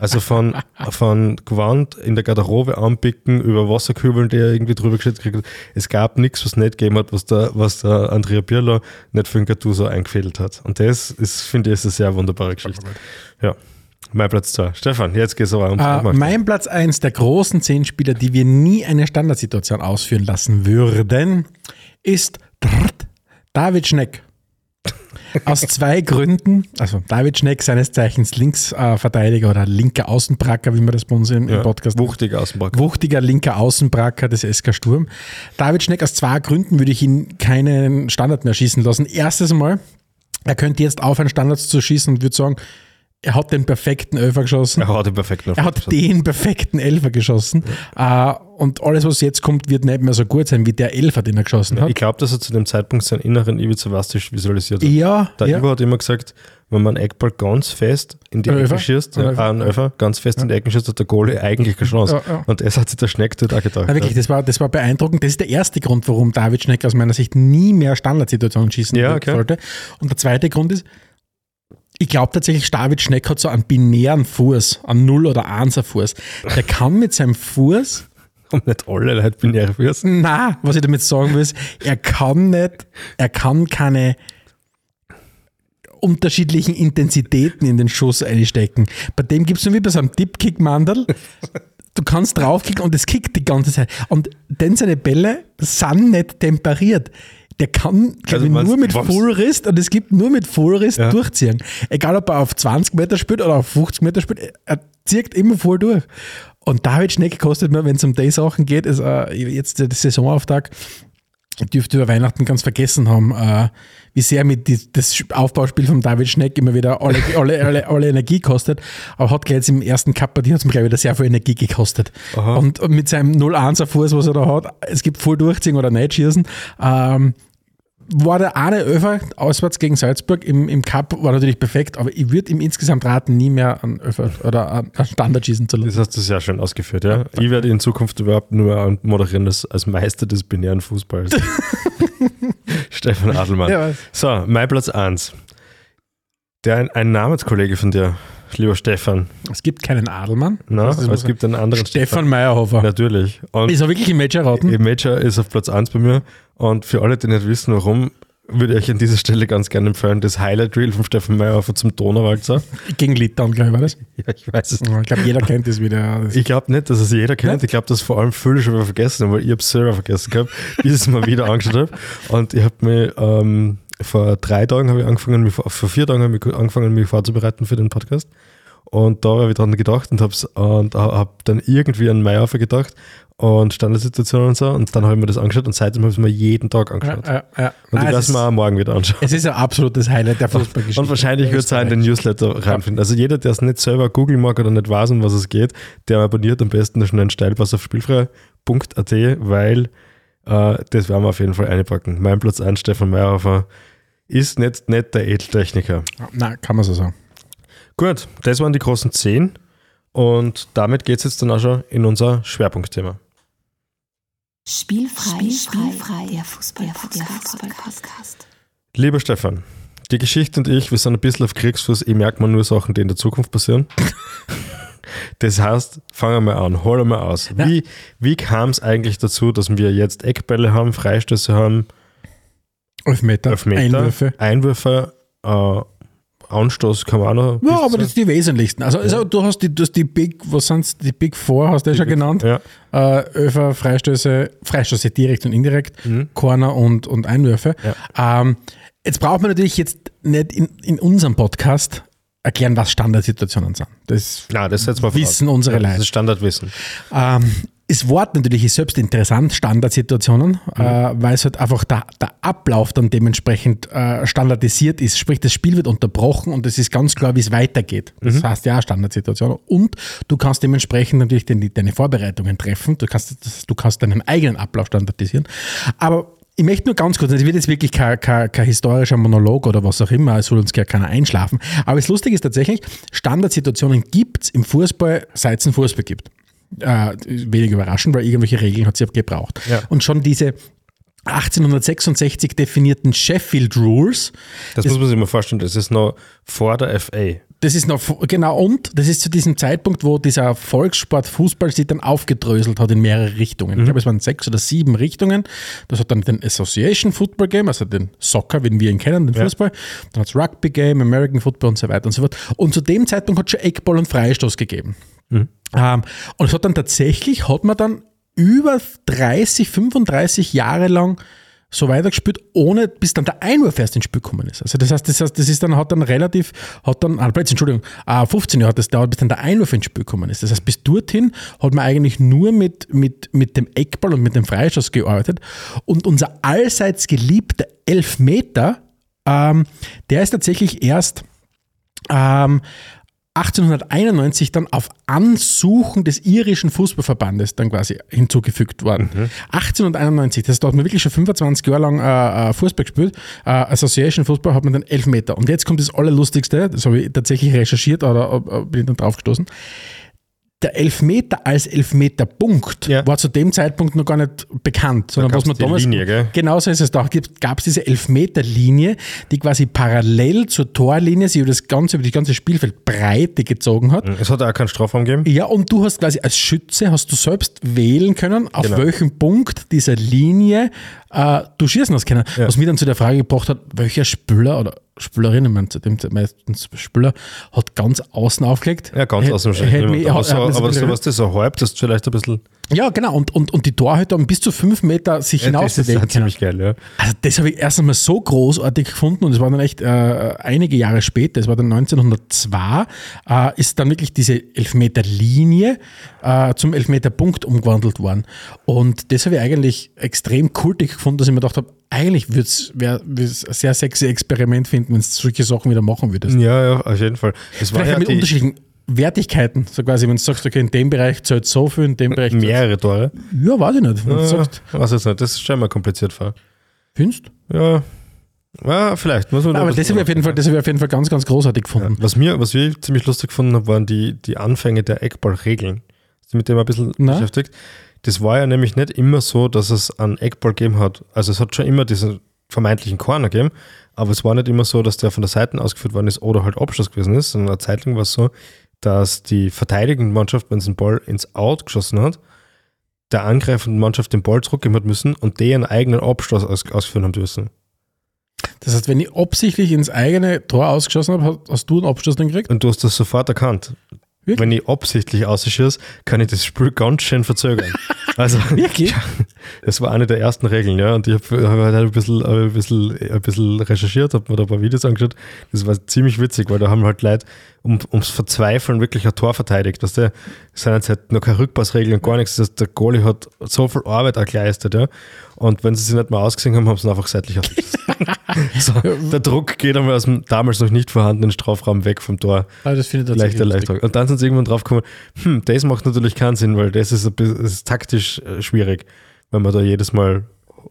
Also von, von Gewand in der Garderobe anpicken, über Wasserkübeln, die er irgendwie drüber geschüttet kriegt. Es gab nichts, was nicht gegeben hat, was der, was der Andrea Pirlo nicht für den Gattuso eingefädelt hat. Und das ist, finde ich, ist eine sehr wunderbare Geschichte. Ja. Mein Platz 2. Stefan, jetzt geht's aber um Äh, mein Platz 1 der großen zehn Spieler, die wir nie eine Standardsituation ausführen lassen würden, ist David Schneck. Aus zwei Gründen, also David Schneck, seines Zeichens Linksverteidiger oder linker Außenbracker, wie man das bei uns im, im Podcast Wuchtiger Außenback. Wuchtiger linker Außenbracker des SK Sturm. David Schneck, aus zwei Gründen würde ich ihn keinen Standard mehr schießen lassen. Erstes Mal, er könnte jetzt aufhören, Standards zu schießen und würde sagen, er hat den perfekten Elfer geschossen. Er hat den perfekten Er hat den perfekten Elfer geschossen. Äh, und alles, was jetzt kommt, wird nicht mehr so gut sein wie der Elfer, den er geschossen hat. Ich glaube, dass er zu dem Zeitpunkt seinen inneren Ivica Vastic visualisiert hat. Ja, Der ja. Ivo hat immer gesagt, wenn man einen Eckball ganz fest in die Ecken schießt, ja, äh, einen Öfer, ganz fest in die Ecken schießt, hat der Goalie eigentlich keine Chance. Ja, ja. Und das hat sich der Schneck dort auch gedacht. Na, wirklich, das war, das war beeindruckend. Das ist der erste Grund, warum David Schneck aus meiner Sicht nie mehr Standardsituationen schießen Ja, okay. sollte. Und der zweite Grund ist, ich glaube tatsächlich, David Schneck hat so einen binären Fuß, einen Null- oder Einser Fuß. Der kann mit seinem Fuß Und nicht alle Leute binäre Füße. Na, was ich damit sagen will, ist, er kann nicht, er kann keine unterschiedlichen Intensitäten in den Schuss einstecken. Bei dem gibt es nur wie bei so einem Dipkick-Mandel. Du kannst draufkicken und es kickt die ganze Zeit. Und denn seine Bälle sind nicht temperiert. Der kann, Also ich, meinst nur mit? Fullrist und es gibt nur mit Fullrist Ja. durchziehen. Egal, ob er auf 20 Meter spielt oder auf 50 Meter spielt, er zieht immer voll durch. Und David Schneck kostet mir, wenn es um die Sachen geht, ist äh, jetzt der Saisonauftakt, dürfte über Weihnachten ganz vergessen haben, äh, wie sehr mir die, das Aufbauspiel von David Schneck immer wieder alle, alle, alle, alle Energie kostet. Aber hat gleich jetzt im ersten Cup, die hat es mir gleich wieder sehr viel Energie gekostet. Aha. Und, mit seinem 0-1er Fuß, was er da hat, es gibt voll durchziehen oder nicht schießen, ähm, war der eine Öfer auswärts gegen Salzburg im, im Cup, war natürlich perfekt, aber ich würde ihm insgesamt raten, nie mehr an Öfer oder an, an Standard schießen zu lassen. Das hast du sehr schön ausgeführt, ja. Ich werde in Zukunft überhaupt nur moderieren als, als Meister des binären Fußballs. Stefan Adelmann. Ja? So, mein Platz 1. Der ein, ein Namenskollege von dir, lieber Stefan. Es gibt keinen Adelmann. Aber es gibt einen anderen Stefan Meyerhofer. Natürlich. Und Ist er wirklich im Match erraten? Im Major ist auf Platz 1 bei mir. Und für alle, die nicht wissen, warum, würde ich euch an dieser Stelle ganz gerne empfehlen, das Highlight Reel von Stefan Meyerhofer zum Donauwalzer. Gegen Litauen, glaube ich, war das. Ja, ich weiß es. Ich glaube, jeder kennt das wieder. Das Ich glaube nicht, dass es jeder kennt. Ich glaube, dass vor allem viele schon wieder vergessen haben, weil ich habe es selber vergessen gehabt, bis ich es mal wieder angeschaut habe. Und ich habe mich ähm, vor drei Tagen habe ich angefangen, mich, vor vier Tagen habe ich angefangen, mich vorzubereiten für den Podcast. Und da habe ich dran gedacht und habe und habe dann irgendwie an Meyerhofer gedacht und Standardsituationen und so. Und dann habe ich mir das angeschaut und seitdem habe ich es mir jeden Tag ja, angeschaut. ja, ja. Und Nein, ich werde es mir auch morgen wieder anschauen. es ist ein absolutes Highlight der Fußballgeschichte. Und wahrscheinlich wird es auch in den Newsletter reinfinden. Also jeder, der es nicht selber googeln mag oder nicht weiß, um was es geht, der abonniert am besten den schnellen Steilpass auf spielfrei.at, weil äh, das werden wir auf jeden Fall einpacken. Mein Platz 1, Stefan Meyerhofer, ist nicht, nicht der Edeltechniker. Nein, kann man so sagen. Gut, das waren die großen 10 und damit geht es jetzt dann auch schon in unser Schwerpunktthema. Spielfrei, Spielfrei, der Fußball, der Fußball-Podcast. Lieber Stefan, die Geschichte und ich, wir sind ein bisschen auf Kriegsfuß. Ich merke mal nur Sachen, die in der Zukunft passieren. Das heißt, fangen wir an, holen wir aus. Wie, wie kam es eigentlich dazu, dass wir jetzt Eckbälle haben, Freistöße haben, Elfmeter, Elfmeter, Einwürfe. Einwürfe äh, Anstoß kann man auch noch. Ja, aber das sind die wesentlichsten. Also, also du hast die, du hast die Big, was sind die Big Four, hast du ja schon genannt. Ja. Äh, Öfer, Freistöße, Freistöße direkt und indirekt, Corner und, und Einwürfe. Ähm, jetzt braucht man natürlich jetzt nicht in, in unserem Podcast erklären, was Standardsituationen sind. Das Na, das wir voraus. wissen unsere Das Leute. ist Standardwissen. Ähm, das Wort natürlich ist selbst interessant, Standardsituationen, äh, weil es halt einfach der, der Ablauf dann dementsprechend äh, standardisiert ist. Sprich, das Spiel wird unterbrochen und es ist ganz klar, wie es weitergeht. Das heißt ja Standardsituation. Und du kannst dementsprechend natürlich den, deine Vorbereitungen treffen. Du kannst, das- du kannst deinen eigenen Ablauf standardisieren. Aber ich möchte nur ganz kurz, es wird jetzt wirklich kein, kein, kein historischer Monolog oder was auch immer, es soll uns gar keiner einschlafen. Aber das Lustige ist tatsächlich, Standardsituationen gibt es im Fußball, seit es einen Fußball gibt. Äh, wenig überraschend, weil irgendwelche Regeln hat sie gebraucht. Ja. Und schon diese 1866 definierten Sheffield Rules, Das, muss man sich mal vorstellen, das ist noch vor der FA. das ist noch, genau, und das ist zu diesem Zeitpunkt, wo dieser Volkssport Fußball sich dann aufgedröselt hat in mehrere Richtungen. Ich glaube, es waren sechs oder sieben Richtungen. Das hat dann den Association Football Game, also den Soccer, wie wir ihn kennen, den Ja. Fußball. Dann hat es Rugby Game, American Football und so weiter und so fort. Und zu dem Zeitpunkt hat es schon Eckball und Freistoß gegeben. Ähm, und es hat dann tatsächlich, hat man dann über 30, 35 Jahre lang so weitergespielt, ohne bis dann der Einwurf erst ins Spiel gekommen ist. Also das heißt, das heißt, das ist dann, hat dann relativ, hat dann, ah, plötzlich, Entschuldigung, ah, 15 Jahre hat das dauert, bis dann der Einwurf ins Spiel gekommen ist. Das heißt, bis dorthin hat man eigentlich nur mit, mit, mit dem Eckball und mit dem Freistoß gearbeitet. Und unser allseits geliebter Elfmeter, ähm, der ist tatsächlich erst ähm, 1891 dann auf Ansuchen des irischen Fußballverbandes dann quasi hinzugefügt worden. 1891, das dauert man wirklich schon 25 Jahre lang äh, äh, Fußball gespielt. Äh, Association Fußball hat man dann Elfmeter. Und jetzt kommt das Allerlustigste, das habe ich tatsächlich recherchiert oder äh, bin ich dann drauf gestoßen. Der Elfmeter als Elfmeterpunkt Ja. war zu dem Zeitpunkt noch gar nicht bekannt, sondern was man damals. Linie, gell? Genau so ist es. Da gab es diese Elfmeterlinie, die quasi parallel zur Torlinie sich über das ganze, über die ganze Spielfeldbreite gezogen hat. Es hat auch keinen Strafraum gegeben. Ja, und du hast quasi als Schütze hast du selbst wählen können, auf Genau. welchem Punkt dieser Linie äh, du schießen hast können. Was mir dann zu der Frage gebracht hat, welcher Spieler oder Spielerin, ich meine, zu dem Zeit meistens Spieler, hat ganz außen aufgelegt. Ja, ganz außen wahrscheinlich. aber so was das so halb, das ist vielleicht ein bisschen. Ja, genau. Und, und, und die Torhüter haben bis zu fünf Meter sich Ja, das ist ziemlich geil, ja. Also das habe ich erst einmal so großartig gefunden und es war dann echt äh, einige Jahre später, es war dann 1902, äh, ist dann wirklich diese Elfmeterlinie äh, zum Elfmeterpunkt umgewandelt worden. Und das habe ich eigentlich extrem kultig gefunden, dass ich mir gedacht habe, eigentlich würde es ein sehr sexy Experiment finden, wenn du solche Sachen wieder machen würdest. Ja, ja, auf jeden Fall. Das war Vielleicht ja mit die unterschiedlichen Wertigkeiten, so quasi, wenn du sagst, okay, in dem Bereich zählt so viel, in dem Bereich zählt mehrere Tore. Ja, weiß ich nicht. Wenn Ja, sagst, weiß jetzt nicht, das stellen wir kompliziert vor. findest Ja, ja vielleicht. Muss man da Aber das habe ich, auf jeden Fall- das habe ich auf jeden Fall ganz, ganz großartig gefunden. Was mir, was wir ziemlich lustig gefunden haben, waren die, die Anfänge der Eckball-Regeln. Hast du mit dem ein bisschen Na? beschäftigt? Das war ja nämlich nicht immer so, dass es einen Eckball gegeben hat. Also es hat schon immer diesen vermeintlichen Corner gegeben, aber es war nicht immer so, dass der von der Seite ausgeführt worden ist oder halt Abschluss gewesen ist, sondern eine Zeit lang war es so, dass die verteidigende Mannschaft, wenn sie den Ball ins Out geschossen hat, der angreifenden Mannschaft den Ball zurückgeben hat müssen und die ihren eigenen Abschluss aus, ausführen haben müssen. Das heißt, wenn ich absichtlich ins eigene Tor ausgeschossen habe, hast- hast du einen Abschluss dann gekriegt? Und du hast das sofort erkannt. Wirklich? Wenn ich absichtlich ausschieße, kann ich das Spiel ganz schön verzögern. Also, Wirklich? Ja, das war eine der ersten Regeln, ja. Und ich habe hab halt ein bisschen, ein, bisschen, ein bisschen recherchiert, habe mir da ein paar Videos angeschaut. Das war ziemlich witzig, weil da haben halt Leute um, ums Verzweifeln wirklich ein Tor verteidigt. Weißt du, jetzt halt noch keine Rückpassregeln und gar nichts. Das der Goalie hat so viel Arbeit auch geleistet, ja. Und wenn sie sich nicht mal ausgesehen haben, haben sie ihn einfach seitlich so, der Druck geht einmal aus dem damals noch nicht vorhandenen Strafraum weg vom Tor. Ah, das finde ich Leichter. Und dann sind sie irgendwann drauf gekommen, hm, das macht natürlich keinen Sinn, weil das ist, ein bisschen, das ist taktisch äh, schwierig, wenn man da jedes Mal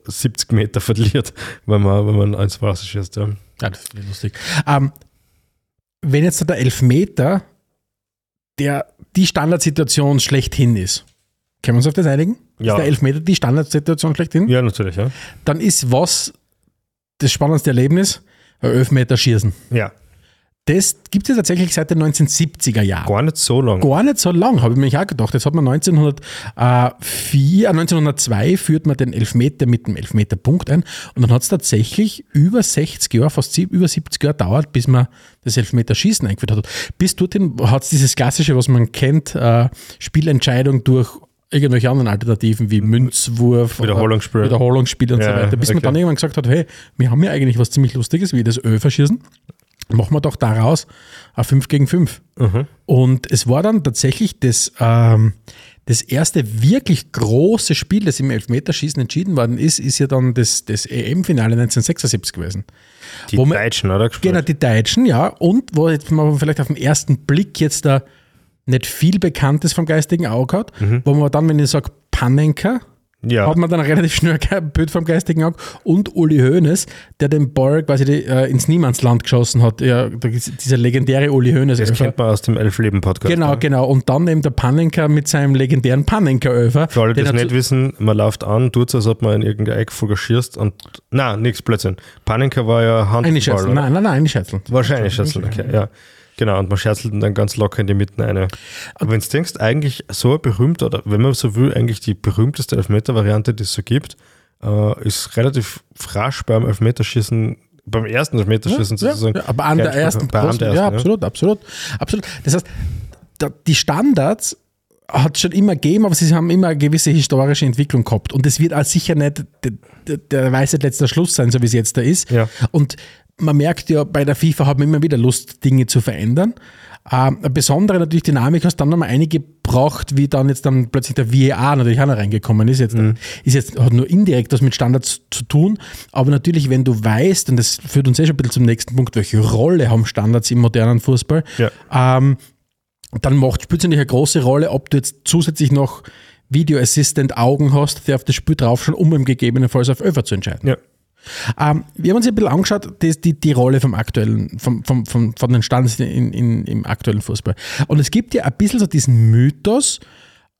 70 Meter verliert, wenn man, wenn man eins rausschießt. Ja. Ja, das finde ich lustig. Ähm, wenn jetzt der Elfmeter der die Standardsituation schlechthin ist, können wir uns auf das einigen? Ja. Ist der Elfmeter die Standardsituation schlechthin? ja, natürlich, ja. Dann ist was das spannendste Erlebnis? Elfmeter schießen. Ja, Das gibt es ja tatsächlich seit den 1970er Jahren. gar nicht so lang. Gar nicht so lang, habe ich mir auch gedacht. Jetzt hat man 1904, äh, 1902 führt man den Elfmeter mit dem Elfmeterpunkt ein und dann hat es tatsächlich über 60 Jahre, fast über 70 Jahre dauert, bis man das Elfmeterschießen eingeführt hat. Bis dorthin hat es dieses klassische, was man kennt, äh, Spielentscheidung durch irgendwelche anderen Alternativen wie Münzwurf, Wiederholungsspiel. Wiederholungsspiel und so Ja, weiter. Bis man okay. dann irgendwann gesagt hat, hey, wir haben ja eigentlich was ziemlich Lustiges, wie das Ö verschießen. Machen wir doch daraus ein 5 gegen 5. Und es war dann tatsächlich das, ähm, das erste wirklich große Spiel, das im Elfmeterschießen entschieden worden ist, ist ja dann das, das EM-Finale 1976 gewesen. Die man- Deutschen, oder? Gespielt? Genau, die Deutschen, ja. Und wo jetzt man vielleicht auf den ersten Blick jetzt da nicht viel Bekanntes vom geistigen Auge hat, wo man dann, wenn ich sage Panenka, Ja. hat man dann relativ schnell kein Bild vom geistigen Auge und Uli Hoeneß, der den Ball quasi die, äh, ins Niemandsland geschossen hat. Ja, dieser legendäre Uli Hoeneß. Das kennt man aus dem Elf-Leben-Podcast. Genau, ne? genau. Und dann eben der Panenka mit seinem legendären Panenka-Öfer. Für alle, die das nicht wissen, man läuft an, tut es, als ob man in irgendeine Eckfolge schießt und. Na, nix, Blödsinn. Panika war ja Eine Handball. Schätzel. oder? Nein, nein, nein, eine Schätzel. Wahrscheinlich Schätzel, okay, ja. Genau, und man scherzelt ihn dann ganz locker in die Mitte eine. Aber wenn du denkst, eigentlich so ein berühmter, oder wenn man so will, eigentlich die berühmteste Elfmeter-Variante, die es so gibt, äh, ist relativ frasch beim Elfmeterschießen, beim ersten Elfmeterschießen Ja, sozusagen. ja, aber an der ersten, an großen, der ja, ersten, absolut, absolut, absolut. Das heißt, die Standards hat es schon immer gegeben, aber sie haben immer eine gewisse historische Entwicklung gehabt. Und es wird als sicher nicht der, der, der Weisheit letzter Schluss sein, so wie es jetzt da ist. Ja. Und man merkt ja, bei der FIFA hat man immer wieder Lust, Dinge zu verändern. Ähm, eine besondere natürlich Dynamik hast dann nochmal einige gebraucht, wie dann jetzt dann plötzlich der VAR natürlich auch noch reingekommen ist. Jetzt, ist jetzt, hat nur indirekt was mit Standards zu tun, aber natürlich, wenn du weißt, und das führt uns eh schon ein bisschen zum nächsten Punkt, welche Rolle haben Standards im modernen Fußball, Ja. ähm, dann macht spielt es natürlich eine große Rolle, ob du jetzt zusätzlich noch Video Assistant Augen hast, der auf das Spiel draufschauen, um im gegebenenfalls auf Över zu entscheiden. Ja. Ähm, wir haben uns ein bisschen angeschaut, die, die, die Rolle vom aktuellen, vom, vom, vom, von den Standards in, in, im aktuellen Fußball. Und es gibt ja ein bisschen so diesen Mythos,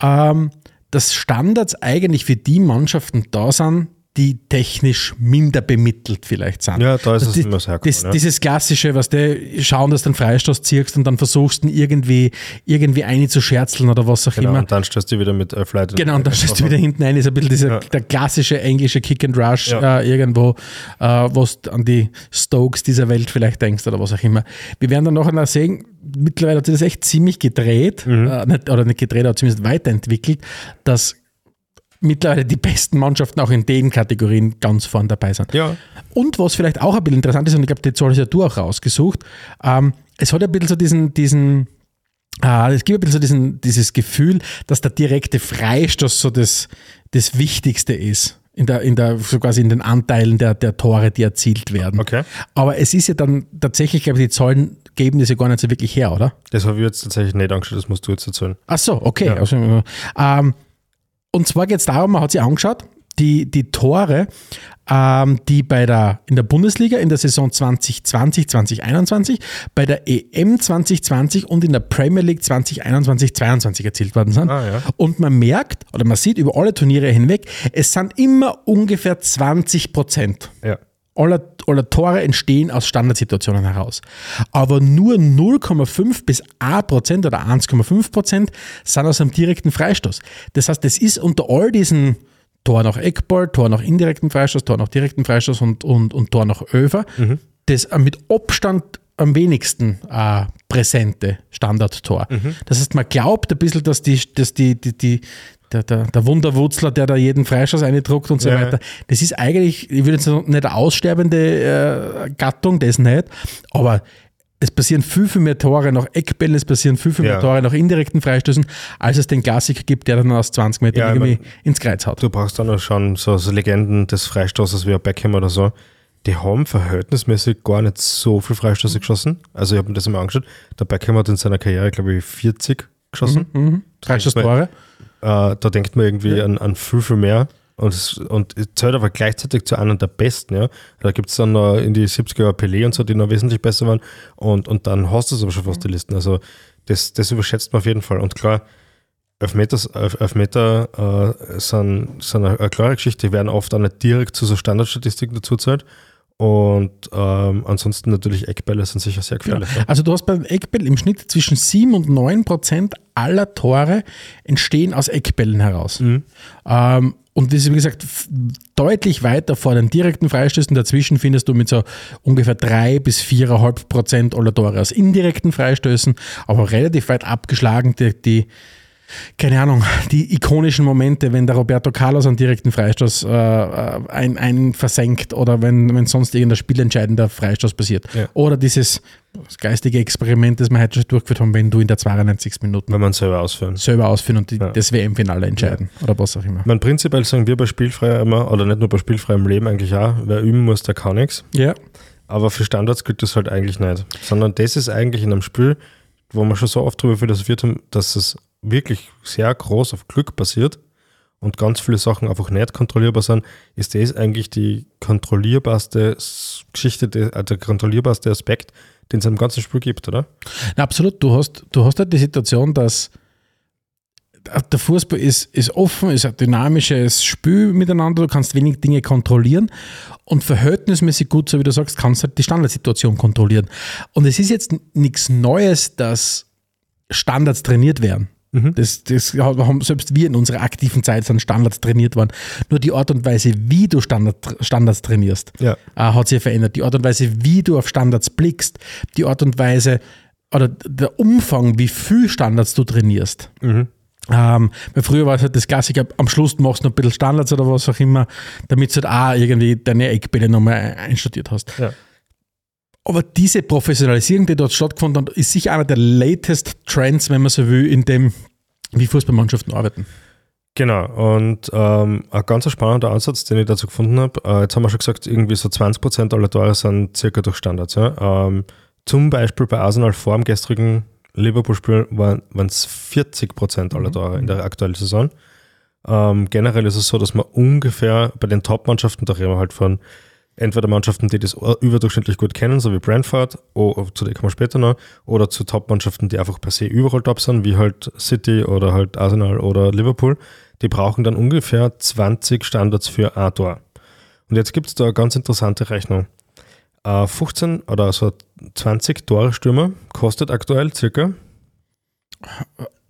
ähm, dass Standards eigentlich für die Mannschaften da sind, die technisch minder bemittelt vielleicht sind. Ja, da ist es die, immer das herkommen, das, ja. Dieses klassische, was du schauen, dass du einen Freistoß ziehst und dann versuchst, ihn irgendwie, irgendwie einzuscherzeln oder was auch Genau, immer. und dann stößt du wieder mit elf Leuten. Genau, und dann stehst du wieder hinten ein, ist ein bisschen dieser, Ja. der klassische englische Kick and Rush Ja. äh, irgendwo, äh, was du an die Stokes dieser Welt vielleicht denkst oder was auch immer. Wir werden dann nachher noch sehen, mittlerweile hat sich das echt ziemlich gedreht, Mhm. äh, nicht, oder nicht gedreht, aber zumindest weiterentwickelt, dass mittlerweile die besten Mannschaften auch in den Kategorien ganz vorn dabei sind. Ja. Und was vielleicht auch ein bisschen interessant ist, und ich glaube, die Zahl hast ja du auch rausgesucht, ähm, es hat ein bisschen so diesen, diesen äh, es gibt ein bisschen so diesen, dieses Gefühl, dass der direkte Freistoß so das, das Wichtigste ist. In der, in der, so quasi in den Anteilen der, der Tore, die erzielt werden. Okay. Aber es ist ja dann tatsächlich, glaube ich, die Zahlen geben das ja gar nicht so wirklich her, oder? Das habe ich jetzt tatsächlich nicht angeschaut, das musst du jetzt erzählen. Ach so, okay. Ja. Also, ähm, und zwar geht es darum, man hat sich angeschaut, die, die Tore, ähm, die bei der, in der Bundesliga in der Saison 2020, 2021, bei der EM 2020 und in der Premier League 2021, 2022 erzielt worden sind. Ah, ja. Und man merkt, oder man sieht über alle Turniere hinweg, es sind immer ungefähr 20 Prozent Ja. Aller, aller Tore entstehen aus Standardsituationen heraus. Aber nur 0,5 bis 1 Prozent oder 1,5 Prozent sind aus einem direkten Freistoß. Das heißt, das ist unter all diesen Tor nach Eckball, Tor nach indirekten Freistoß, Tor nach direkten Freistoß und, und, und Tor nach Över, das äh, mit Abstand am wenigsten äh, präsente Standardtor. Das heißt, man glaubt ein bisschen, dass die, dass die, die, die der, der, der Wunderwurzler, der da jeden Freistoß eindruckt und so Ja. weiter. Das ist eigentlich, ich würde jetzt sagen, nicht eine aussterbende äh, Gattung, das nicht, aber es passieren viel, viel mehr Tore nach Eckbällen, es passieren viel, viel Ja. mehr Tore nach indirekten Freistößen, als es den Klassiker gibt, der dann aus 20 Metern Ja, irgendwie mein, ins Kreuz haut. Du brauchst dann auch schon so, so Legenden des Freistoßes wie ein Beckham oder so. Die haben verhältnismäßig gar nicht so viel Freistöße geschossen. Also ich habe mir das immer angeschaut. Der Beckham hat in seiner Karriere, glaube ich, 40 geschossen. Mhm. Freistoßtore. Äh, da denkt man irgendwie an, an viel, viel mehr. Und, es, und es zählt aber gleichzeitig zu einem der besten. Ja? Da gibt es dann noch in die 70er Pelé und so, die noch wesentlich besser waren. Und, und dann hast du es aber schon fast die Listen. Also das, das überschätzt man auf jeden Fall. Und klar, Elfmeter, Elf- Elfmeter äh, sind, sind eine, eine klare Geschichte, die werden oft auch nicht direkt zu so Standardstatistiken dazu zählt. Und ähm, ansonsten natürlich Eckbälle sind sicher sehr gefährlich. Ja. Also du hast beim Eckball im Schnitt zwischen 7 und 9 Prozent aller Tore entstehen aus Eckbällen heraus. Ähm, und das ist, wie gesagt, deutlich weiter vor den direkten Freistößen. Dazwischen findest du mit so ungefähr 3 bis 4,5 Prozent aller Tore aus indirekten Freistößen, aber relativ weit abgeschlagen die, die keine Ahnung, die ikonischen Momente, wenn der Roberto Carlos einen direkten Freistoß äh, ein, ein versenkt oder wenn, wenn sonst irgendein spielentscheidender Freistoß passiert. Ja. Oder dieses geistige Experiment, das wir heute schon durchgeführt haben, wenn du in der 92. Minute Wenn man selber ausführen. selber ausführen und die, Ja. das WM-Finale entscheiden oder was auch immer. Man prinzipiell sagen wir bei Spielfrei immer, oder nicht nur bei Spielfreiem Leben eigentlich auch, wer üben muss, der kann nichts. Ja, Aber für Standards gilt das halt eigentlich nicht. Sondern das ist eigentlich in einem Spiel, wo wir schon so oft darüber philosophiert haben, dass es wirklich sehr groß auf Glück basiert und ganz viele Sachen einfach nicht kontrollierbar sind, ist das eigentlich die kontrollierbarste Geschichte, die- äh, der kontrollierbarste Aspekt, den es im ganzen Spiel gibt, oder? Na, absolut. Du hast, du hast halt die Situation, dass der Fußball ist, ist offen, ist ein dynamisches Spiel miteinander, du kannst wenig Dinge kontrollieren und verhältnismäßig gut, so wie du sagst, kannst halt die Standardsituation kontrollieren. Und es ist jetzt nichts Neues, dass Standards trainiert werden. Das, das haben selbst wir in unserer aktiven Zeit sind Standards trainiert worden. Nur die Art und Weise, wie du Standard, Standards trainierst, Ja. äh, hat sich verändert. Die Art und Weise, wie du auf Standards blickst, die Art und Weise oder der Umfang, wie viel Standards du trainierst. Ähm, weil früher war es halt das Klassiker, am Schluss machst du noch ein bisschen Standards oder was auch immer, damit du halt auch irgendwie deine Eckbälle nochmal einstudiert hast. Ja. Aber diese Professionalisierung, die dort stattgefunden hat, ist sicher einer der latest Trends, wenn man so will, in dem, wie Fußballmannschaften arbeiten. Genau, und ähm, ein ganz spannender Ansatz, den ich dazu gefunden habe, äh, jetzt haben wir schon gesagt, irgendwie so 20% aller Tore sind circa durch Standards. Ja? Ähm, zum Beispiel bei Arsenal vor dem gestrigen Liverpool-Spiel waren es 40% aller Tore in der aktuellen Saison. Ähm, generell ist es so, dass man ungefähr bei den Top-Mannschaften, da reden wir halt von entweder Mannschaften, die das überdurchschnittlich gut kennen, so wie Brentford, zu denen kommen wir später noch, oder zu Top-Mannschaften, die einfach per se überall top sind, wie halt City oder halt Arsenal oder Liverpool, die brauchen dann ungefähr 20 Standards für ein Tor. Und jetzt gibt es da eine ganz interessante Rechnung. Äh, 15 oder so 20 Tore-Stürmer kostet aktuell circa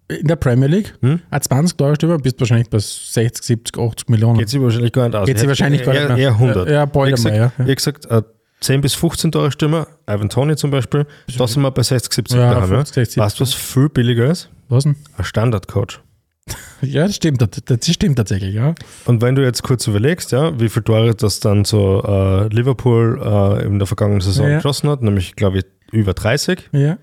In der Premier League, Hm? ein 20 Tore Stürmer, bist wahrscheinlich bei 60, 70, 80 Millionen. Geht sie wahrscheinlich gar nicht aus. Geht sie Ich wahrscheinlich gar nicht mehr. Eher 100. Ja, bald ich gesagt, ja. Ich hab gesagt, äh, 10 bis 15 Tore Stürmer, Ivan Tony zum Beispiel, da sind wir bei 60, 70 Ja, daheim. 50, 60, Weißt du, was viel billiger ist? Was denn? Ein Standardcoach. Ja, das stimmt, das, das stimmt tatsächlich, ja. Und wenn du jetzt kurz überlegst, ja, wie viele Tore das dann so äh, Liverpool äh, in der vergangenen Saison Ja. geschossen hat, nämlich glaube ich über 30, Ja,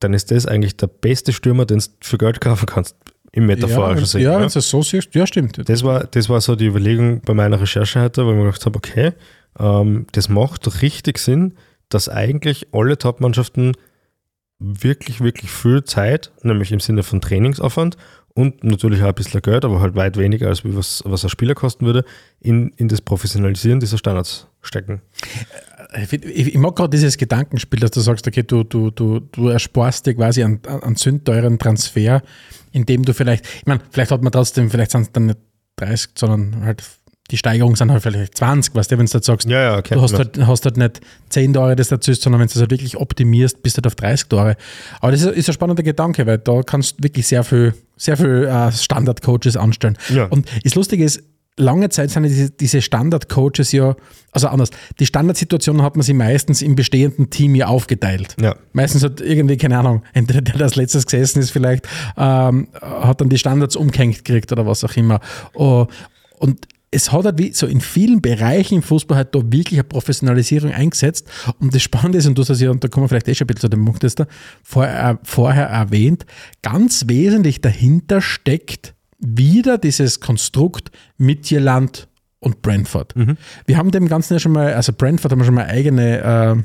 dann ist das eigentlich der beste Stürmer, den du für Geld kaufen kannst, im metaphorischen Sinne. ja ja. wenn du das so siehst, ja, stimmt. Das war, das war so die Überlegung bei meiner Recherche heute, wo ich mir gedacht habe, okay, ähm, das macht richtig Sinn, dass eigentlich alle Top-Mannschaften wirklich, wirklich viel Zeit, nämlich im Sinne von Trainingsaufwand und natürlich auch ein bisschen Geld, aber halt weit weniger, als was, was ein Spieler kosten würde, in, in das Professionalisieren dieser Standards stecken. Ich, mag gerade dieses Gedankenspiel, dass du sagst, okay, du, du, du, du ersparst dir quasi einen, einen sündteuren Transfer, indem du vielleicht, ich meine, vielleicht hat man trotzdem, vielleicht sind es dann nicht 30, sondern halt die Steigerung sind halt vielleicht 20, weißt du, wenn du jetzt sagst, Ja, ja, kennt du hast halt, hast halt nicht 10 Tore, das dazu ist, sondern wenn du das halt wirklich optimierst, bist du halt auf 30 Tore. Aber das ist, ist ein spannender Gedanke, weil da kannst du wirklich sehr viel, sehr viel äh, Standard-Coaches anstellen. Ja. Und das Lustige ist, lange Zeit sind diese, diese Standard-Coaches ja, also anders, die Standardsituation hat man sie meistens im bestehenden Team ja aufgeteilt. Ja. Meistens hat irgendwie, keine Ahnung, entweder der, der als letztes gesessen ist, vielleicht, ähm, hat dann die Standards umgehängt gekriegt oder was auch immer. Oh, und es hat halt wie so in vielen Bereichen im Fußball halt da wirklich eine Professionalisierung eingesetzt. Und das Spannende ist, und du hast ja, und da kommen wir vielleicht eh schon ein bisschen zu dem Punkt, das da vorher, äh, vorher erwähnt, ganz wesentlich dahinter steckt wieder dieses Konstrukt Midtjylland und Brentford. Wir haben dem Ganzen ja schon mal, also Brentford haben wir schon mal eigene äh,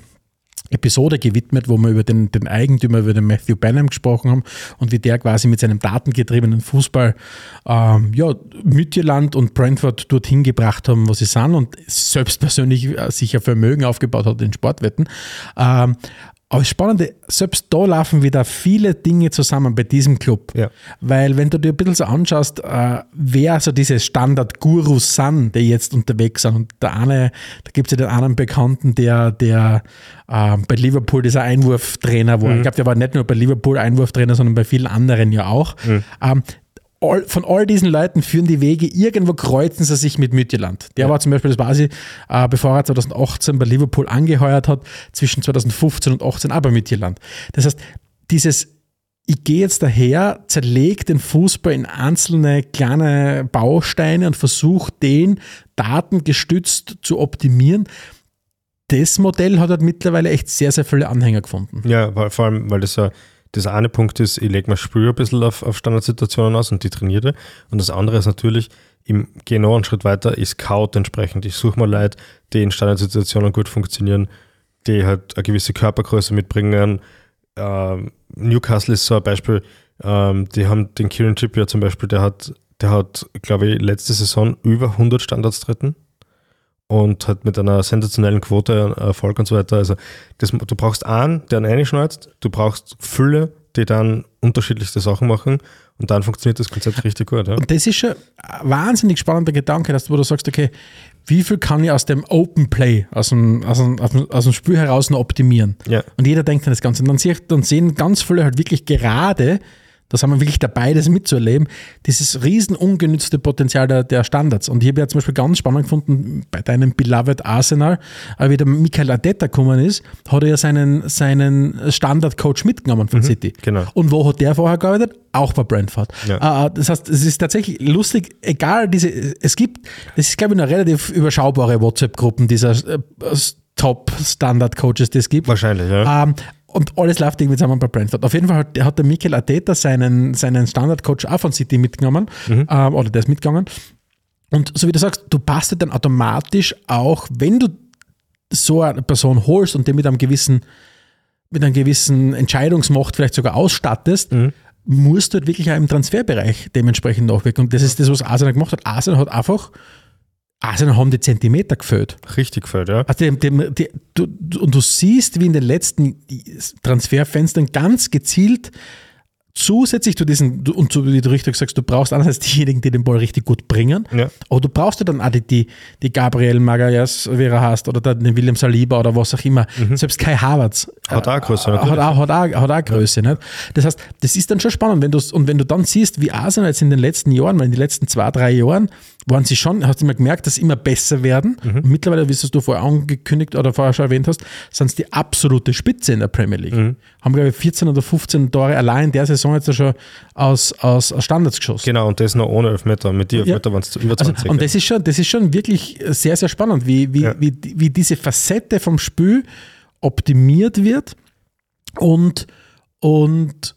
Episode gewidmet, wo wir über den, den Eigentümer, über den Matthew Benham gesprochen haben und wie der quasi mit seinem datengetriebenen Fußball ähm, ja, Midtjylland und Brentford dorthin gebracht haben, wo sie sind und selbst persönlich äh, sich ein Vermögen aufgebaut hat in Sportwetten. Ähm, aber das Spannende, selbst da laufen wieder viele Dinge zusammen bei diesem Club. Ja. Weil wenn du dir ein bisschen so anschaust, äh, wer so diese Standard-Gurus sind, die jetzt unterwegs sind. Und der eine, da gibt es ja den anderen Bekannten, der, der äh, bei Liverpool dieser Einwurftrainer war. Ich glaube, der war nicht nur bei Liverpool Einwurftrainer, sondern bei vielen anderen ja auch. Ähm, all, von all diesen Leuten führen die Wege, irgendwo kreuzen sie sich mit Mütterland. Der war zum Beispiel, das war sie, äh, bevor er 2018 bei Liverpool angeheuert hat, zwischen 2015 und 18 auch bei Mütterland. Das heißt, dieses ich gehe jetzt daher, zerlege den Fußball in einzelne kleine Bausteine und versuche den datengestützt zu optimieren. Das Modell hat halt mittlerweile echt sehr, sehr viele Anhänger gefunden. Ja, weil, vor allem, weil das ja das eine Punkt ist, ich lege mein Spiel ein bisschen auf, auf Standardsituationen aus und die trainiere. Und das andere ist natürlich, ich gehe noch einen Schritt weiter, ich scout entsprechend. Ich suche mal Leute, die in Standardsituationen gut funktionieren, die halt eine gewisse Körpergröße mitbringen. Ähm, Newcastle ist so ein Beispiel, ähm, die haben den Kieran Trippier zum Beispiel, der hat, der hat, glaube ich, letzte Saison über 100 Standards treten und hat mit einer sensationellen Quote Erfolg und so weiter. Also das, du brauchst einen, der einen einschneidet, du brauchst Fülle, die dann unterschiedlichste Sachen machen und dann funktioniert das Konzept richtig gut. Ja. Und das ist schon ein wahnsinnig spannender Gedanke, dass du, wo du sagst, okay, wie viel kann ich aus dem Open Play, aus dem, aus dem, aus dem Spiel heraus noch optimieren? Ja. Und jeder denkt an das Ganze. Und dann, sieht, dann sehen ganz viele halt wirklich gerade, das haben wir wirklich dabei, das mitzuerleben, dieses riesen ungenützte Potenzial der, der Standards. Und ich habe ja zum Beispiel ganz spannend gefunden, bei deinem Beloved Arsenal, wie der Michael Adetta gekommen ist, hat er ja seinen, seinen Standard-Coach mitgenommen von City. genau. Und wo hat der vorher gearbeitet? Auch bei Brentford. Ja. Äh, das heißt, es ist tatsächlich lustig, egal, diese, es gibt, das ist glaube ich eine relativ überschaubare WhatsApp-Gruppen dieser äh, Top-Standard-Coaches, die es gibt. Wahrscheinlich, ja. Ähm, und alles läuft irgendwie zusammen bei Brentford. Auf jeden Fall hat, hat der Mikel Arteta seinen, seinen Standard-Coach auch von City mitgenommen, ähm, oder der ist mitgegangen. Und so wie du sagst, du passt dir dann automatisch auch, wenn du so eine Person holst und den mit einem gewissen, mit einer gewissen Entscheidungsmacht vielleicht sogar ausstattest, musst du halt wirklich auch im Transferbereich dementsprechend nachwirken. Und das ist das, was Arsenal gemacht hat. Arsenal hat einfach, Arsenal haben die Zentimeter gefüllt. Richtig gefällt, ja. Also dem, die, du, du- und du siehst, wie in den letzten Transferfenstern ganz gezielt zusätzlich zu diesen, und so wie du richtig sagst, du brauchst einerseits diejenigen, die den Ball richtig gut bringen, Ja. aber du brauchst ja dann auch die, die, die Gabriel Magalhães, wie er heißt, oder den William Saliba oder was auch immer. Selbst Kai Havertz Mhm. Hat auch Größe, äh, hat auch, hat auch, hat auch Größe. Nicht? Das heißt, das ist dann schon spannend, wenn du und wenn du dann siehst, wie Arsenal jetzt in den letzten Jahren, weil in den letzten zwei, drei Jahren waren sie schon, hast du immer gemerkt, dass sie immer besser werden. Mhm. Und mittlerweile, wie es du vorher angekündigt oder vorher schon erwähnt hast, sind es die absolute Spitze in der Premier League. Mhm. Haben, glaube ich, 14 oder 15 Tore allein in der Saison jetzt schon aus, aus, aus Standards geschossen. Genau, und das noch ohne Elfmeter. Mit Ja. Elfmeter waren es über Also, 20. und das ist schon, das ist schon wirklich sehr, sehr spannend, wie, wie, Ja. wie, wie diese Facette vom Spiel optimiert wird und, und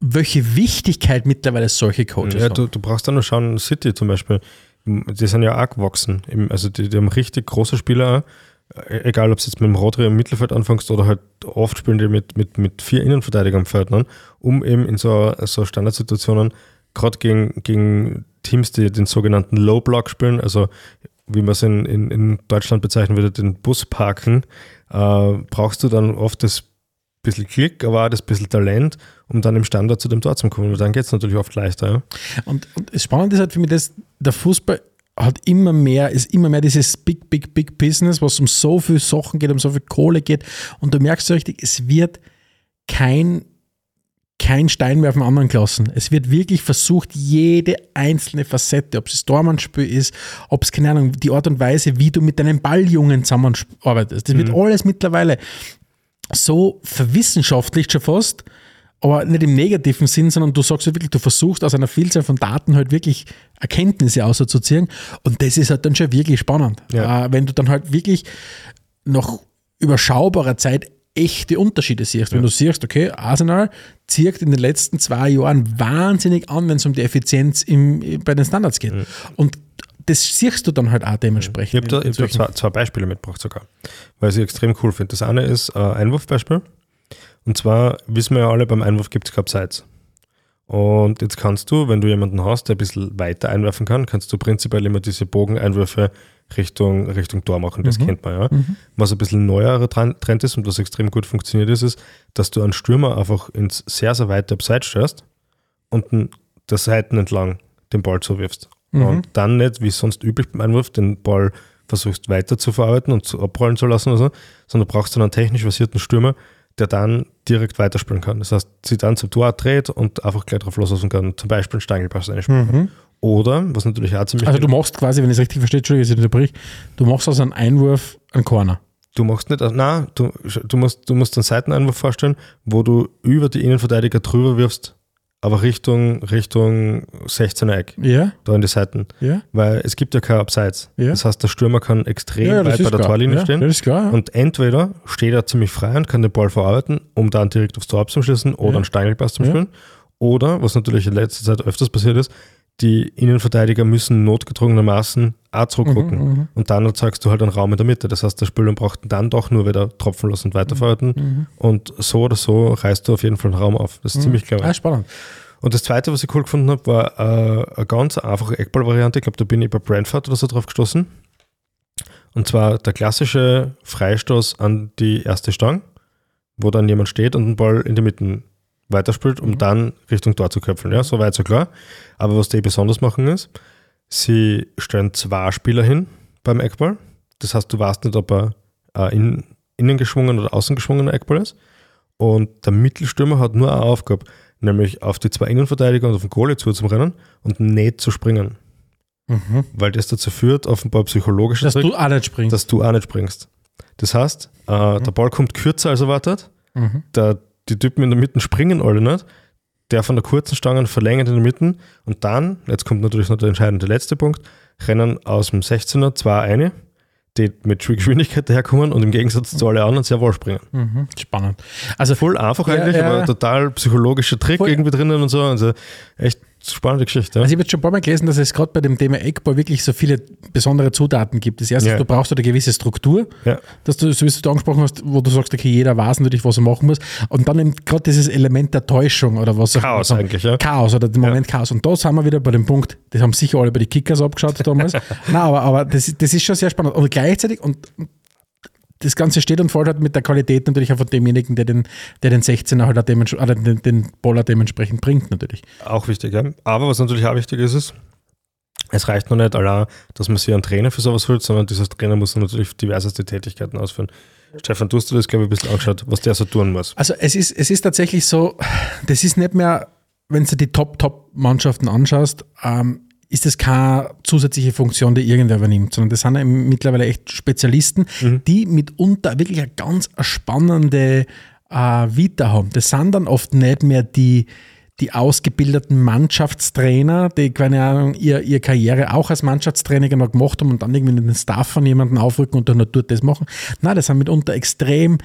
welche Wichtigkeit mittlerweile solche Coaches ja, haben. du, du brauchst dann nur schauen, City zum Beispiel, die sind ja auch gewachsen. Also die, die haben richtig große Spieler, egal ob es jetzt mit dem Rodri im Mittelfeld anfängst oder halt oft spielen die mit, mit, mit vier Innenverteidigern am Feld, ne? um eben in so, so Standardsituationen, gerade gegen, gegen Teams, die den sogenannten Low Block spielen, also wie man es in, in, in Deutschland bezeichnen würde, den Bus parken, äh, brauchst du dann oft das bisschen Klick, aber auch das bisschen Talent, um dann im Standard zu dem Tor zu kommen. Und dann geht es natürlich oft leichter. Ja? Und, und das Spannende ist halt für mich, dass der Fußball hat immer mehr, ist immer mehr dieses Big, Big, Big Business, was um so viel Sachen geht, um so viel Kohle geht. Und du merkst so richtig, es wird kein, kein Stein mehr auf den anderen gelassen. Es wird wirklich versucht, jede einzelne Facette, ob es das Tormannspiel ist, ob es, keine Ahnung, die Art und Weise, wie du mit deinen Balljungen zusammenarbeitest. Das wird alles mittlerweile so verwissenschaftlicht schon fast, aber nicht im negativen Sinn, sondern du sagst halt wirklich, du versuchst aus einer Vielzahl von Daten halt wirklich Erkenntnisse auszuziehen und das ist halt dann schon wirklich spannend. Ja. Äh, wenn du dann halt wirklich nach überschaubarer Zeit echte Unterschiede siehst. Wenn du siehst, okay, Arsenal zieht in den letzten zwei Jahren wahnsinnig an, wenn es um die Effizienz im, bei den Standards geht. Und das siehst du dann halt auch dementsprechend. Ich habe da, ich hab solchen- zwei, zwei Beispiele mitgebracht sogar, weil ich sie extrem cool finde. Das eine ist äh, Einwurfbeispiel. Und zwar wissen wir ja alle, beim Einwurf gibt es keine Abseits. Und jetzt kannst du, wenn du jemanden hast, der ein bisschen weiter einwerfen kann, kannst du prinzipiell immer diese Bogeneinwürfe Richtung, Richtung Tor machen. Das kennt man ja. Was ein bisschen neuerer Tren- Trend ist und was extrem gut funktioniert ist, ist, dass du einen Stürmer einfach ins sehr, sehr weite Abseits stellst und der Seiten entlang den Ball zuwirfst. Und dann nicht, wie sonst üblich beim Einwurf, den Ball versuchst weiter zu verarbeiten und zu abrollen zu lassen oder so, sondern du brauchst dann einen technisch versierten Stürmer, der dann direkt weiterspielen kann. Das heißt, sie dann zum Tor dreht und einfach gleich drauf loslassen kann, zum Beispiel einen Stangelpass einspielen kann. Oder, was natürlich auch ziemlich Also du machst quasi, wenn ich es richtig verstehe, Entschuldigung, ich unterbrich, du machst aus einem Einwurf einen Corner. Du machst nicht, nein, du, du, musst, du musst einen Seiteneinwurf vorstellen, wo du über die Innenverteidiger drüber wirfst, aber Richtung, Richtung 16er Eck, Ja, da in die Seiten. ja. Weil es gibt ja kein Abseits. Ja. Das heißt, der Stürmer kann extrem ja, weit bei der klar. Torlinie stehen. Das ist klar. Und entweder steht er ziemlich frei und kann den Ball verarbeiten, um dann direkt aufs Tor abzuschließen oder einen Steigelpass zu spielen. Oder, was natürlich in letzter Zeit öfters passiert ist, die Innenverteidiger müssen notgedrungenermaßen auch zurückgucken. Mhm, Und dann erzeugst du halt einen Raum in der Mitte. Das heißt, der Spieler braucht dann doch nur wieder tropfen lassen und weiterverhalten. Mhm. Und so oder so reißt du auf jeden Fall einen Raum auf. Das ist ziemlich clever. Ah, spannend. Und das zweite, was ich cool gefunden habe, war äh, eine ganz einfache Eckball-Variante. Ich glaube, da bin ich bei Brentford oder so drauf gestoßen. Und zwar der klassische Freistoß an die erste Stange, wo dann jemand steht und den Ball in die Mitte weiterspielt, um dann Richtung Tor zu köpfeln. Ja, so weit, so klar. Aber was die besonders machen ist, sie stellen zwei Spieler hin beim Eckball. Das heißt, du weißt nicht, ob er äh, in, innen geschwungen oder außen geschwungener Eckball ist. Und der Mittelstürmer hat nur eine Aufgabe, nämlich auf die zwei Innenverteidiger und auf den Goalie zuzurennen und nicht zu springen. Mhm. Weil das dazu führt, offenbar psychologisch, Dass du auch nicht springst. dass du auch nicht springst. Das heißt, äh, der Ball kommt kürzer als erwartet, Mhm. der, die Typen in der Mitte springen alle nicht, der von der kurzen Stange verlängert in der Mitte und dann, jetzt kommt natürlich noch der entscheidende letzte Punkt, rennen aus dem 16er zwei eine, die mit Geschwindigkeit daherkommen und im Gegensatz zu allen anderen sehr wohl springen. Mhm. Spannend. Also Voll einfach Ja, eigentlich, ja. aber total psychologischer Trick Voll. irgendwie drinnen und so. Also echt spannende Geschichte. Also ich habe jetzt schon ein paar Mal gelesen, dass es gerade bei dem Thema Eckball wirklich so viele besondere Zutaten gibt. Das erste, Ja. du brauchst eine gewisse Struktur, Ja. dass du, so wie du angesprochen hast, wo du sagst, okay, jeder weiß natürlich, was er machen muss. Und dann eben gerade dieses Element der Täuschung oder was auch Chaos immer. eigentlich, ja. Chaos oder der Moment Chaos. Und da sind wir wieder bei dem Punkt, das haben sicher alle bei den Kickers abgeschaut damals. Nein, aber, aber das, ist- das ist schon sehr spannend. Und gleichzeitig, und das Ganze steht und fällt halt mit der Qualität natürlich auch von demjenigen, der den, der den 16er halt auch dements- oder den, den Baller dementsprechend bringt, natürlich. Auch wichtig, ja. Aber was natürlich auch wichtig ist, ist, es reicht noch nicht allein, dass man sich einen Trainer für sowas holt, sondern dieser Trainer muss natürlich diverseste Tätigkeiten ausführen. Stefan, du hast dir das, glaube ich, ein bisschen angeschaut, was der so tun muss. Also es ist, es ist tatsächlich so, das ist nicht mehr, wenn du die Top-Top-Mannschaften anschaust, ähm, ist das keine zusätzliche Funktion, die irgendwer übernimmt, sondern das sind mittlerweile echt Spezialisten, die mitunter wirklich eine ganz spannende äh, Vita haben. Das sind dann oft nicht mehr die, die ausgebildeten Mannschaftstrainer, die, keine Ahnung, ihr, ihre Karriere auch als Mannschaftstrainer genau gemacht haben und dann irgendwie den Staff von jemandem aufrücken und dann nur dort das machen. Nein, das sind mitunter extrem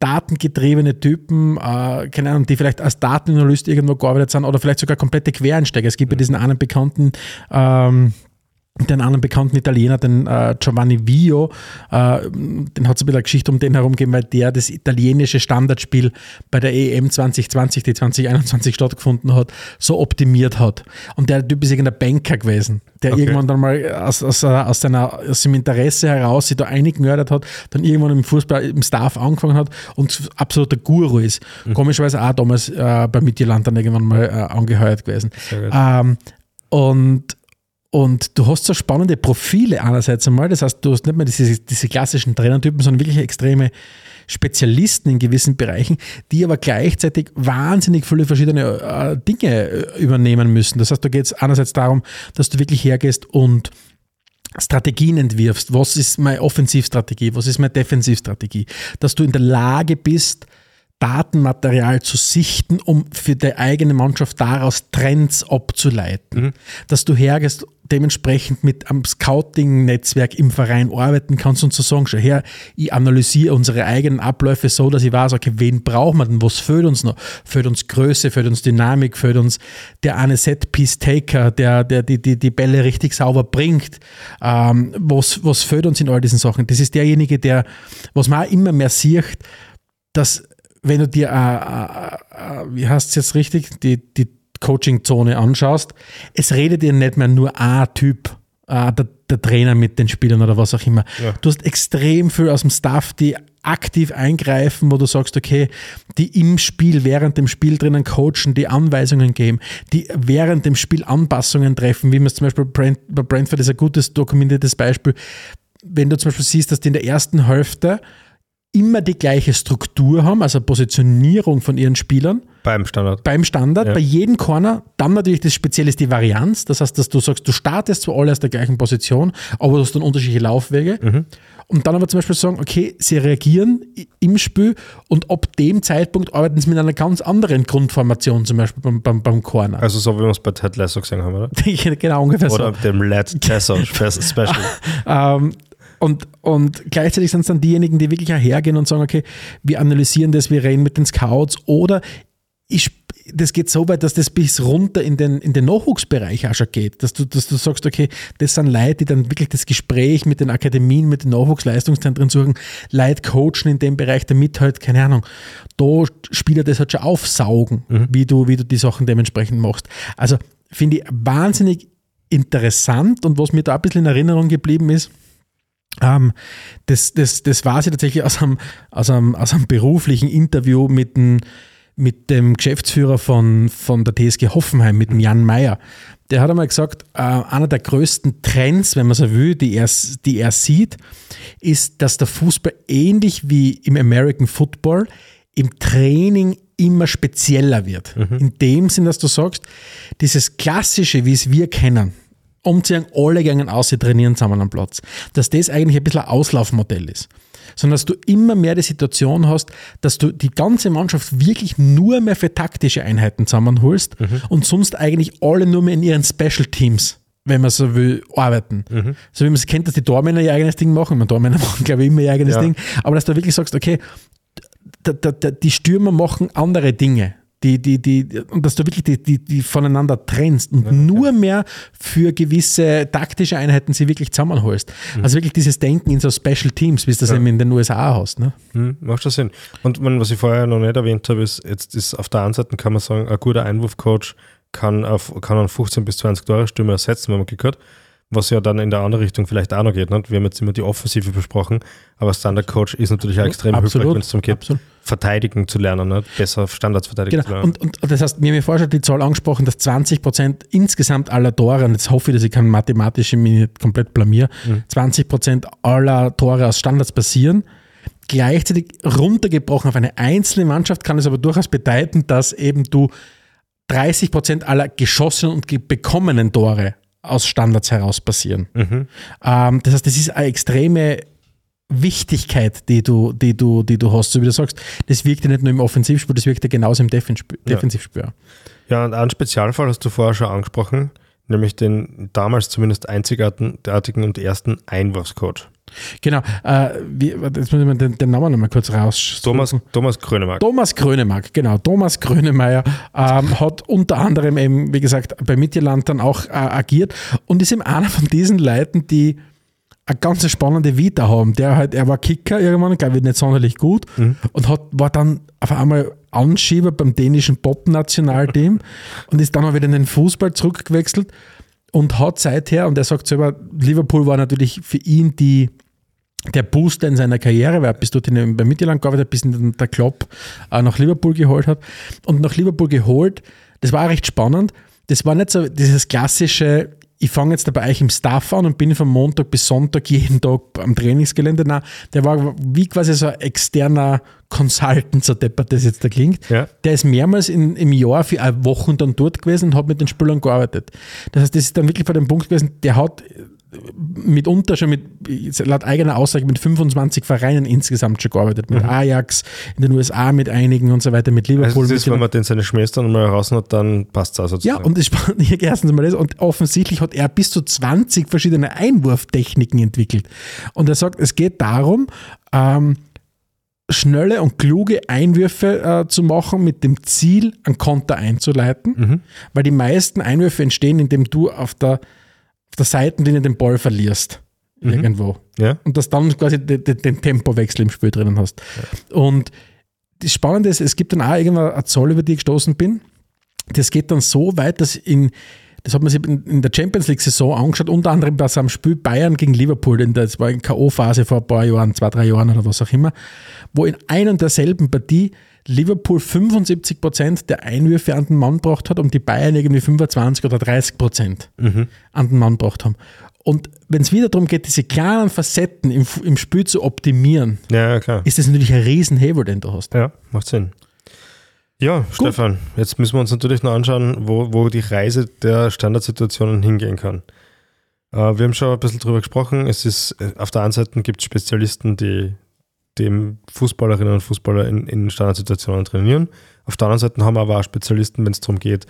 datengetriebene Typen, äh, keine Ahnung, die vielleicht als Datenanalyst irgendwo gearbeitet sind oder vielleicht sogar komplette Quereinsteiger. Es gibt ja diesen einen bekannten ähm, den anderen bekannten Italiener, den äh, Giovanni Vio, äh, den hat es ein bisschen eine Geschichte um den herum gegeben, weil der das italienische Standardspiel bei der EM 2020, die 2021 stattgefunden hat, so optimiert hat. Und der Typ ist irgendein Banker gewesen, der Okay. irgendwann dann mal aus, aus, aus, seiner, aus seinem Interesse heraus sich da eingenördert hat, dann irgendwann im Fußball, im Staff angefangen hat und absoluter Guru ist. Komischerweise auch damals äh, bei Midtjylland dann irgendwann mal äh, angeheuert gewesen. Ähm, und, und du hast so spannende Profile einerseits einmal, das heißt, du hast nicht mehr diese, diese klassischen Trainertypen, sondern wirklich extreme Spezialisten in gewissen Bereichen, die aber gleichzeitig wahnsinnig viele verschiedene äh, Dinge äh, übernehmen müssen. Das heißt, da geht es einerseits darum, dass du wirklich hergehst und Strategien entwirfst. Was ist meine Offensivstrategie? Was ist meine Defensivstrategie? Dass du in der Lage bist, Datenmaterial zu sichten, um für die eigene Mannschaft daraus Trends abzuleiten. Dass du hergehst, dementsprechend mit einem Scouting-Netzwerk im Verein arbeiten kannst und zu sagen, schau her, ich analysiere unsere eigenen Abläufe so, dass ich weiß, okay, wen brauchen wir denn, was fehlt uns noch? Fehlt uns Größe, fehlt uns Dynamik, fehlt uns der eine Set-Piece-Taker, der, der die, die, die Bälle richtig sauber bringt. Ähm, was, was fehlt uns in all diesen Sachen? Das ist derjenige, der, was man auch immer mehr sieht, dass wenn du dir, äh, äh, äh, wie heißt es jetzt richtig, die, die Coaching-Zone anschaust, es redet dir nicht mehr nur ein Typ, äh, der, der Trainer mit den Spielern oder was auch immer. Ja. Du hast extrem viel aus dem Staff, die aktiv eingreifen, wo du sagst, okay, die im Spiel, während dem Spiel drinnen coachen, die Anweisungen geben, die während dem Spiel Anpassungen treffen, wie man es zum Beispiel Brent, bei Brentford ist ein gutes dokumentiertes Beispiel. Wenn du zum Beispiel siehst, dass die in der ersten Hälfte immer die gleiche Struktur haben, also Positionierung von ihren Spielern Beim Standard. beim Standard, Ja. bei jedem Corner. Dann natürlich das Spezielle ist die Varianz. Das heißt, dass du sagst, du startest zwar alle aus der gleichen Position, aber du hast dann unterschiedliche Laufwege. Mhm. Und dann aber zum Beispiel sagen, okay, sie reagieren im Spiel und ab dem Zeitpunkt arbeiten sie mit einer ganz anderen Grundformation, zum Beispiel beim, beim, beim Corner. Also so wie wir es bei Ted Lasso gesehen haben, oder? genau ungefähr Oder so. dem Led Lasso Spe- Special. Ähm, und, und gleichzeitig sind es dann diejenigen, die wirklich hergehen und sagen, okay, wir analysieren das, wir reden mit den Scouts oder ich, das geht so weit, dass das bis runter in den, in den Nachwuchsbereich auch schon geht, dass du, dass du sagst, okay, das sind Leute, die dann wirklich das Gespräch mit den Akademien, mit den Nachwuchsleistungszentren suchen, Leute coachen in dem Bereich, damit halt, keine Ahnung, da Spieler das halt schon aufsaugen, wie, du, wie du die Sachen dementsprechend machst. Also finde ich wahnsinnig interessant und was mir da ein bisschen in Erinnerung geblieben ist, ähm, das, das, das war sie tatsächlich aus einem, aus, einem, aus einem beruflichen Interview mit dem, mit dem Geschäftsführer von, von der TSG Hoffenheim, mit dem Jan Mayer. Der hat einmal gesagt, äh, einer der größten Trends, wenn man so will, die er, die er sieht, ist, dass der Fußball ähnlich wie im American Football im Training immer spezieller wird. In dem Sinn, dass du sagst, dieses Klassische, wie es wir kennen, umziehen, alle gehen aus, sie trainieren zusammen am Platz. Dass das eigentlich ein bisschen ein Auslaufmodell ist. Sondern dass du immer mehr die Situation hast, dass du die ganze Mannschaft wirklich nur mehr für taktische Einheiten zusammenholst und sonst eigentlich alle nur mehr in ihren Special Teams, wenn man so will, arbeiten. So wie man es kennt, dass die Tormänner ihr eigenes Ding machen. Man Tormänner machen, glaube ich, immer ihr eigenes Ja. Ding. Aber dass du wirklich sagst, okay, die Stürmer machen andere Dinge. Die, die, die, und dass du wirklich die, die, die voneinander trennst und nur mehr für gewisse taktische Einheiten sie wirklich zusammenholst. Also wirklich dieses Denken in so Special Teams, wie es das eben in den USA hast. Ne? Hm, macht schon Sinn. Und man, was ich vorher noch nicht erwähnt habe, ist, jetzt ist auf der einen Seite kann man sagen, ein guter Einwurfcoach kann, auf, kann einen 15 bis 20 Tore Stimme ersetzen, wenn man hat. Was ja dann in der andere Richtung vielleicht auch noch geht. Nicht? Wir haben jetzt immer die Offensive besprochen, aber Standard-Coach ist natürlich auch extrem Absolut, hilfreich, wenn es darum geht, absolut. verteidigen zu lernen, nicht? besser Standards verteidigen zu Genau. lernen. Und, und das heißt, mir haben ja vorher schon die Zahl angesprochen, dass 20 Prozent insgesamt aller Tore, und jetzt hoffe ich, dass ich kein mathematische mich nicht komplett blamier, 20 Prozent aller Tore aus Standards passieren. Gleichzeitig runtergebrochen auf eine einzelne Mannschaft kann es aber durchaus bedeuten, dass eben du 30 Prozent aller geschossenen und bekommenen Tore aus Standards heraus passieren. Mhm. Ähm, das heißt, das ist eine extreme Wichtigkeit, die du, die, du, die du hast. So wie du sagst, das wirkt ja nicht nur im Offensivspiel, das wirkt ja genauso im Defensivspiel. Ja. Ja, und einen Spezialfall hast du vorher schon angesprochen, nämlich den damals zumindest einzigartigen und ersten Einwurfscoach. Genau. Äh, wie, jetzt muss ich mal den, den Namen nochmal kurz raus. Thomas, Thomas Grönemark. Thomas Grönemark, genau. Thomas Grönemeyer ähm, hat unter anderem eben, wie gesagt, bei Mittelland dann auch äh, agiert und ist eben einer von diesen Leuten, die eine ganz spannende Vita haben. Der halt, er war Kicker irgendwann, glaube ich, nicht sonderlich gut und hat, war dann auf einmal Anschieber beim dänischen Pop-Nationalteam und ist dann auch wieder in den Fußball zurückgewechselt und hat seither, und er sagt selber, Liverpool war natürlich für ihn die, der Booster in seiner Karriere, weil er bis dorthin bei Mittelland gearbeitet hat, bis ihn der Klopp äh, nach Liverpool geholt hat. Und nach Liverpool geholt, das war auch recht spannend. Das war nicht so dieses klassische, ich fange jetzt bei euch im Staff an und bin von Montag bis Sonntag jeden Tag am Trainingsgelände. Nein, der war wie quasi so ein externer Consultant, so deppert das jetzt da klingt. Ja. Der ist mehrmals in, im Jahr für eine Woche dann dort gewesen und hat mit den Spielern gearbeitet. Das heißt, das ist dann wirklich bei dem Punkt gewesen, der hat mitunter schon mit, laut eigener Aussage, mit 25 Vereinen insgesamt schon gearbeitet. Mit Ajax, in den USA mit einigen und so weiter, mit Liverpool. Mhm. Also das ist, wenn man den seine Schwester mal raus hat, dann passt es auch ja, sozusagen. und das spannend, hier erstens mal das, und offensichtlich hat er bis zu 20 verschiedene Einwurftechniken entwickelt. Und er sagt, es geht darum, ähm, schnelle und kluge Einwürfe äh, zu machen mit dem Ziel, einen Konter einzuleiten, weil die meisten Einwürfe entstehen, indem du auf der, auf der Seitenlinie den Ball verlierst. Irgendwo. ja? Und dass dann quasi den, den, Tempowechsel im Spiel drinnen hast. Und das Spannende ist, es gibt dann auch irgendwann eine Zahl, über die ich gestoßen bin. Das geht dann so weit, dass in, das hat man sich in der Champions League-Saison angeschaut, unter anderem bei so einem Spiel Bayern gegen Liverpool, in der, das war in K.O.-Phase vor ein paar Jahren, zwei, drei Jahren oder was auch immer, wo in ein und derselben Partie Liverpool 75% der Einwürfe an den Mann gebracht hat und die Bayern irgendwie 25 oder 30% an den Mann gebracht haben. Und wenn es wieder darum geht, diese kleinen Facetten im, im Spiel zu optimieren, Ja, ja, ist das natürlich ein Riesenhebel, den du hast. Ja, macht Sinn. Ja, Stefan, jetzt müssen wir uns natürlich noch anschauen, wo, wo die Reise der Standardsituationen hingehen kann. Äh, wir haben schon ein bisschen drüber gesprochen. Es ist, äh, auf der einen Seite gibt es Spezialisten, die dem Fußballerinnen und Fußballer in, in Standardsituationen trainieren. Auf der anderen Seite haben wir aber auch Spezialisten, wenn es darum geht,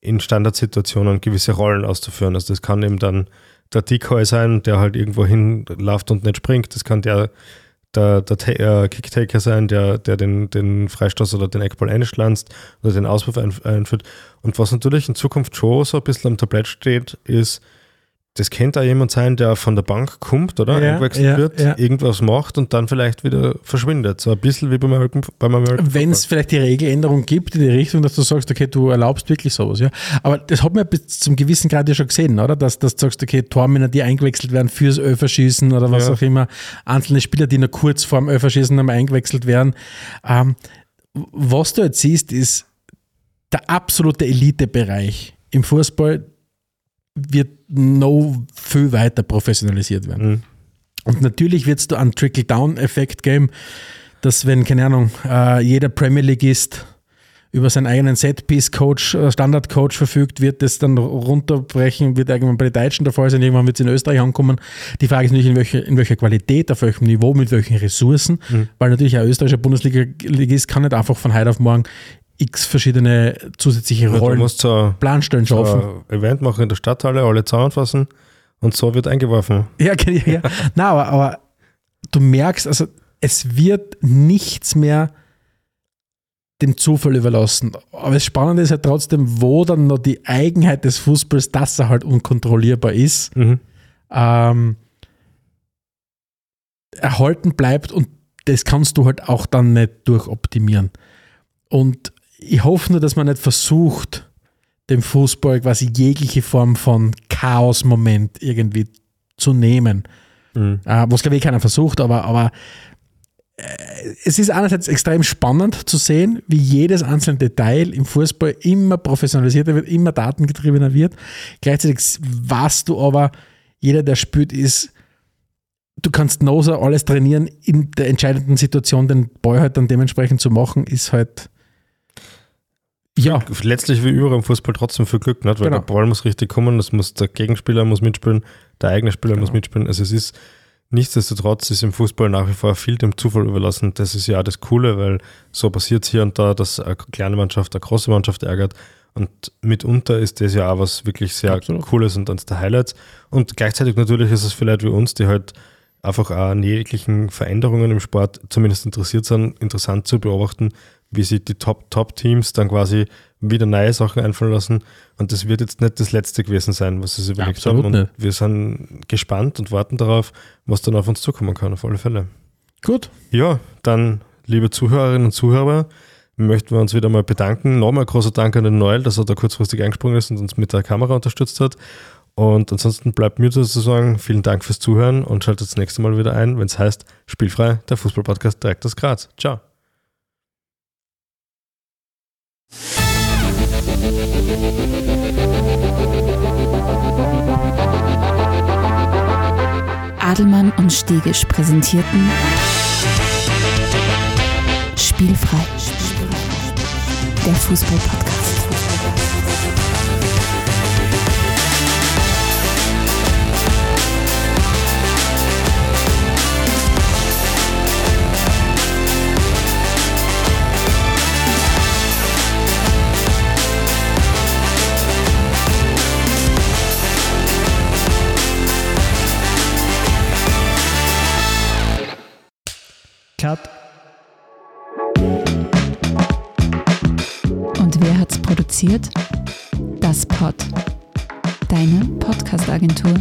in Standardsituationen gewisse Rollen auszuführen. Also das kann eben dann der Decoy sein, der halt irgendwo hinläuft und nicht springt. Das kann der, der, der äh, Kicktaker sein, der, der den, den Freistoß oder den Eckball einschlanzt oder den Auswurf ein, einführt. Und was natürlich in Zukunft schon so ein bisschen am Tablett steht, ist, das könnte auch jemand sein, der von der Bank kommt, oder? Ja, Eingewechselt ja, wird, ja. irgendwas macht und dann vielleicht wieder verschwindet. So ein bisschen wie beim American, beim American Wenn es vielleicht die Regeländerung gibt in die Richtung, dass du sagst, okay, du erlaubst wirklich sowas, ja. Aber das hat man bis zum gewissen Grad ja schon gesehen, oder? Dass, dass du sagst, okay, Tormänner, die eingewechselt werden fürs Öferschießen oder was auch immer, einzelne Spieler, die nur kurz vorm Öferschießen einmal eingewechselt werden. Ähm, was du jetzt siehst, ist der absolute Elitebereich im Fußball wird noch viel weiter professionalisiert werden. Mhm. Und natürlich wird es da einen Trickle-Down-Effekt geben, dass wenn, keine Ahnung, äh, jeder Premier Leagueist über seinen eigenen Set-Piece-Coach, äh, Standard-Coach verfügt, wird das dann runterbrechen, wird irgendwann bei den Deutschen der Fall sein, irgendwann wird es in Österreich ankommen. Die Frage ist natürlich, in welcher, in welcher Qualität, auf welchem Niveau, mit welchen Ressourcen, weil natürlich ein österreichischer Bundesliga-Ligist kann nicht einfach von heute auf morgen x verschiedene zusätzliche Rollen, musst so Planstellen schaffen. Event machen in der Stadthalle, alle zusammenfassen und so wird eingeworfen. Ja, ja, ja. Nein, aber, aber du merkst, also es wird nichts mehr dem Zufall überlassen. Aber das Spannende ist halt trotzdem, wo dann noch die Eigenheit des Fußballs, dass er halt unkontrollierbar ist, Mhm. ähm, erhalten bleibt und das kannst du halt auch dann nicht durchoptimieren. Und ich hoffe nur, dass man nicht versucht, dem Fußball quasi jegliche Form von Chaos-Moment irgendwie zu nehmen. Mhm. Äh, was glaube ich keiner versucht, aber, aber äh, es ist einerseits extrem spannend zu sehen, wie jedes einzelne Detail im Fußball immer professionalisierter wird, immer datengetriebener wird. Gleichzeitig weißt du aber, jeder, der spielt, ist, du kannst so alles trainieren, in der entscheidenden Situation den Ball halt dann dementsprechend zu machen, ist halt ja, Letztlich wie überall im Fußball trotzdem viel Glück, nicht? weil Genau. der Ball muss richtig kommen, das muss der Gegenspieler muss mitspielen, der eigene Spieler muss Genau. mitspielen. Also es ist nichtsdestotrotz ist im Fußball nach wie vor viel dem Zufall überlassen. Das ist ja auch das Coole, weil so passiert hier und da, dass eine kleine Mannschaft eine große Mannschaft ärgert. Und mitunter ist das ja auch was wirklich sehr Absolut. Cooles und eines der Highlights. Und gleichzeitig natürlich ist es für Leute wie uns, die halt einfach auch an jeglichen Veränderungen im Sport zumindest interessiert sind, interessant zu beobachten, wie sich die Top-Top-Teams dann quasi wieder neue Sachen einfallen lassen. Und das wird jetzt nicht das letzte gewesen sein, was sie sich überlegt Absolut haben. Und nicht. wir sind gespannt und warten darauf, was dann auf uns zukommen kann, auf alle Fälle. gut. Ja, dann, liebe Zuhörerinnen und Zuhörer, möchten wir uns wieder mal bedanken. Nochmal großer Dank an den Noel, dass er da kurzfristig eingesprungen ist und uns mit der Kamera unterstützt hat. Und ansonsten bleibt mir zu sagen, vielen Dank fürs Zuhören und schaltet das nächste Mal wieder ein, wenn es heißt Spielfrei, der Fußballpodcast direkt aus Graz. Ciao. Adelmann und Stegisch präsentierten Spielfrei. Der Fußball-Podcast. Cut. Und wer hat's produziert? Das Pod. Deine Podcast-Agentur.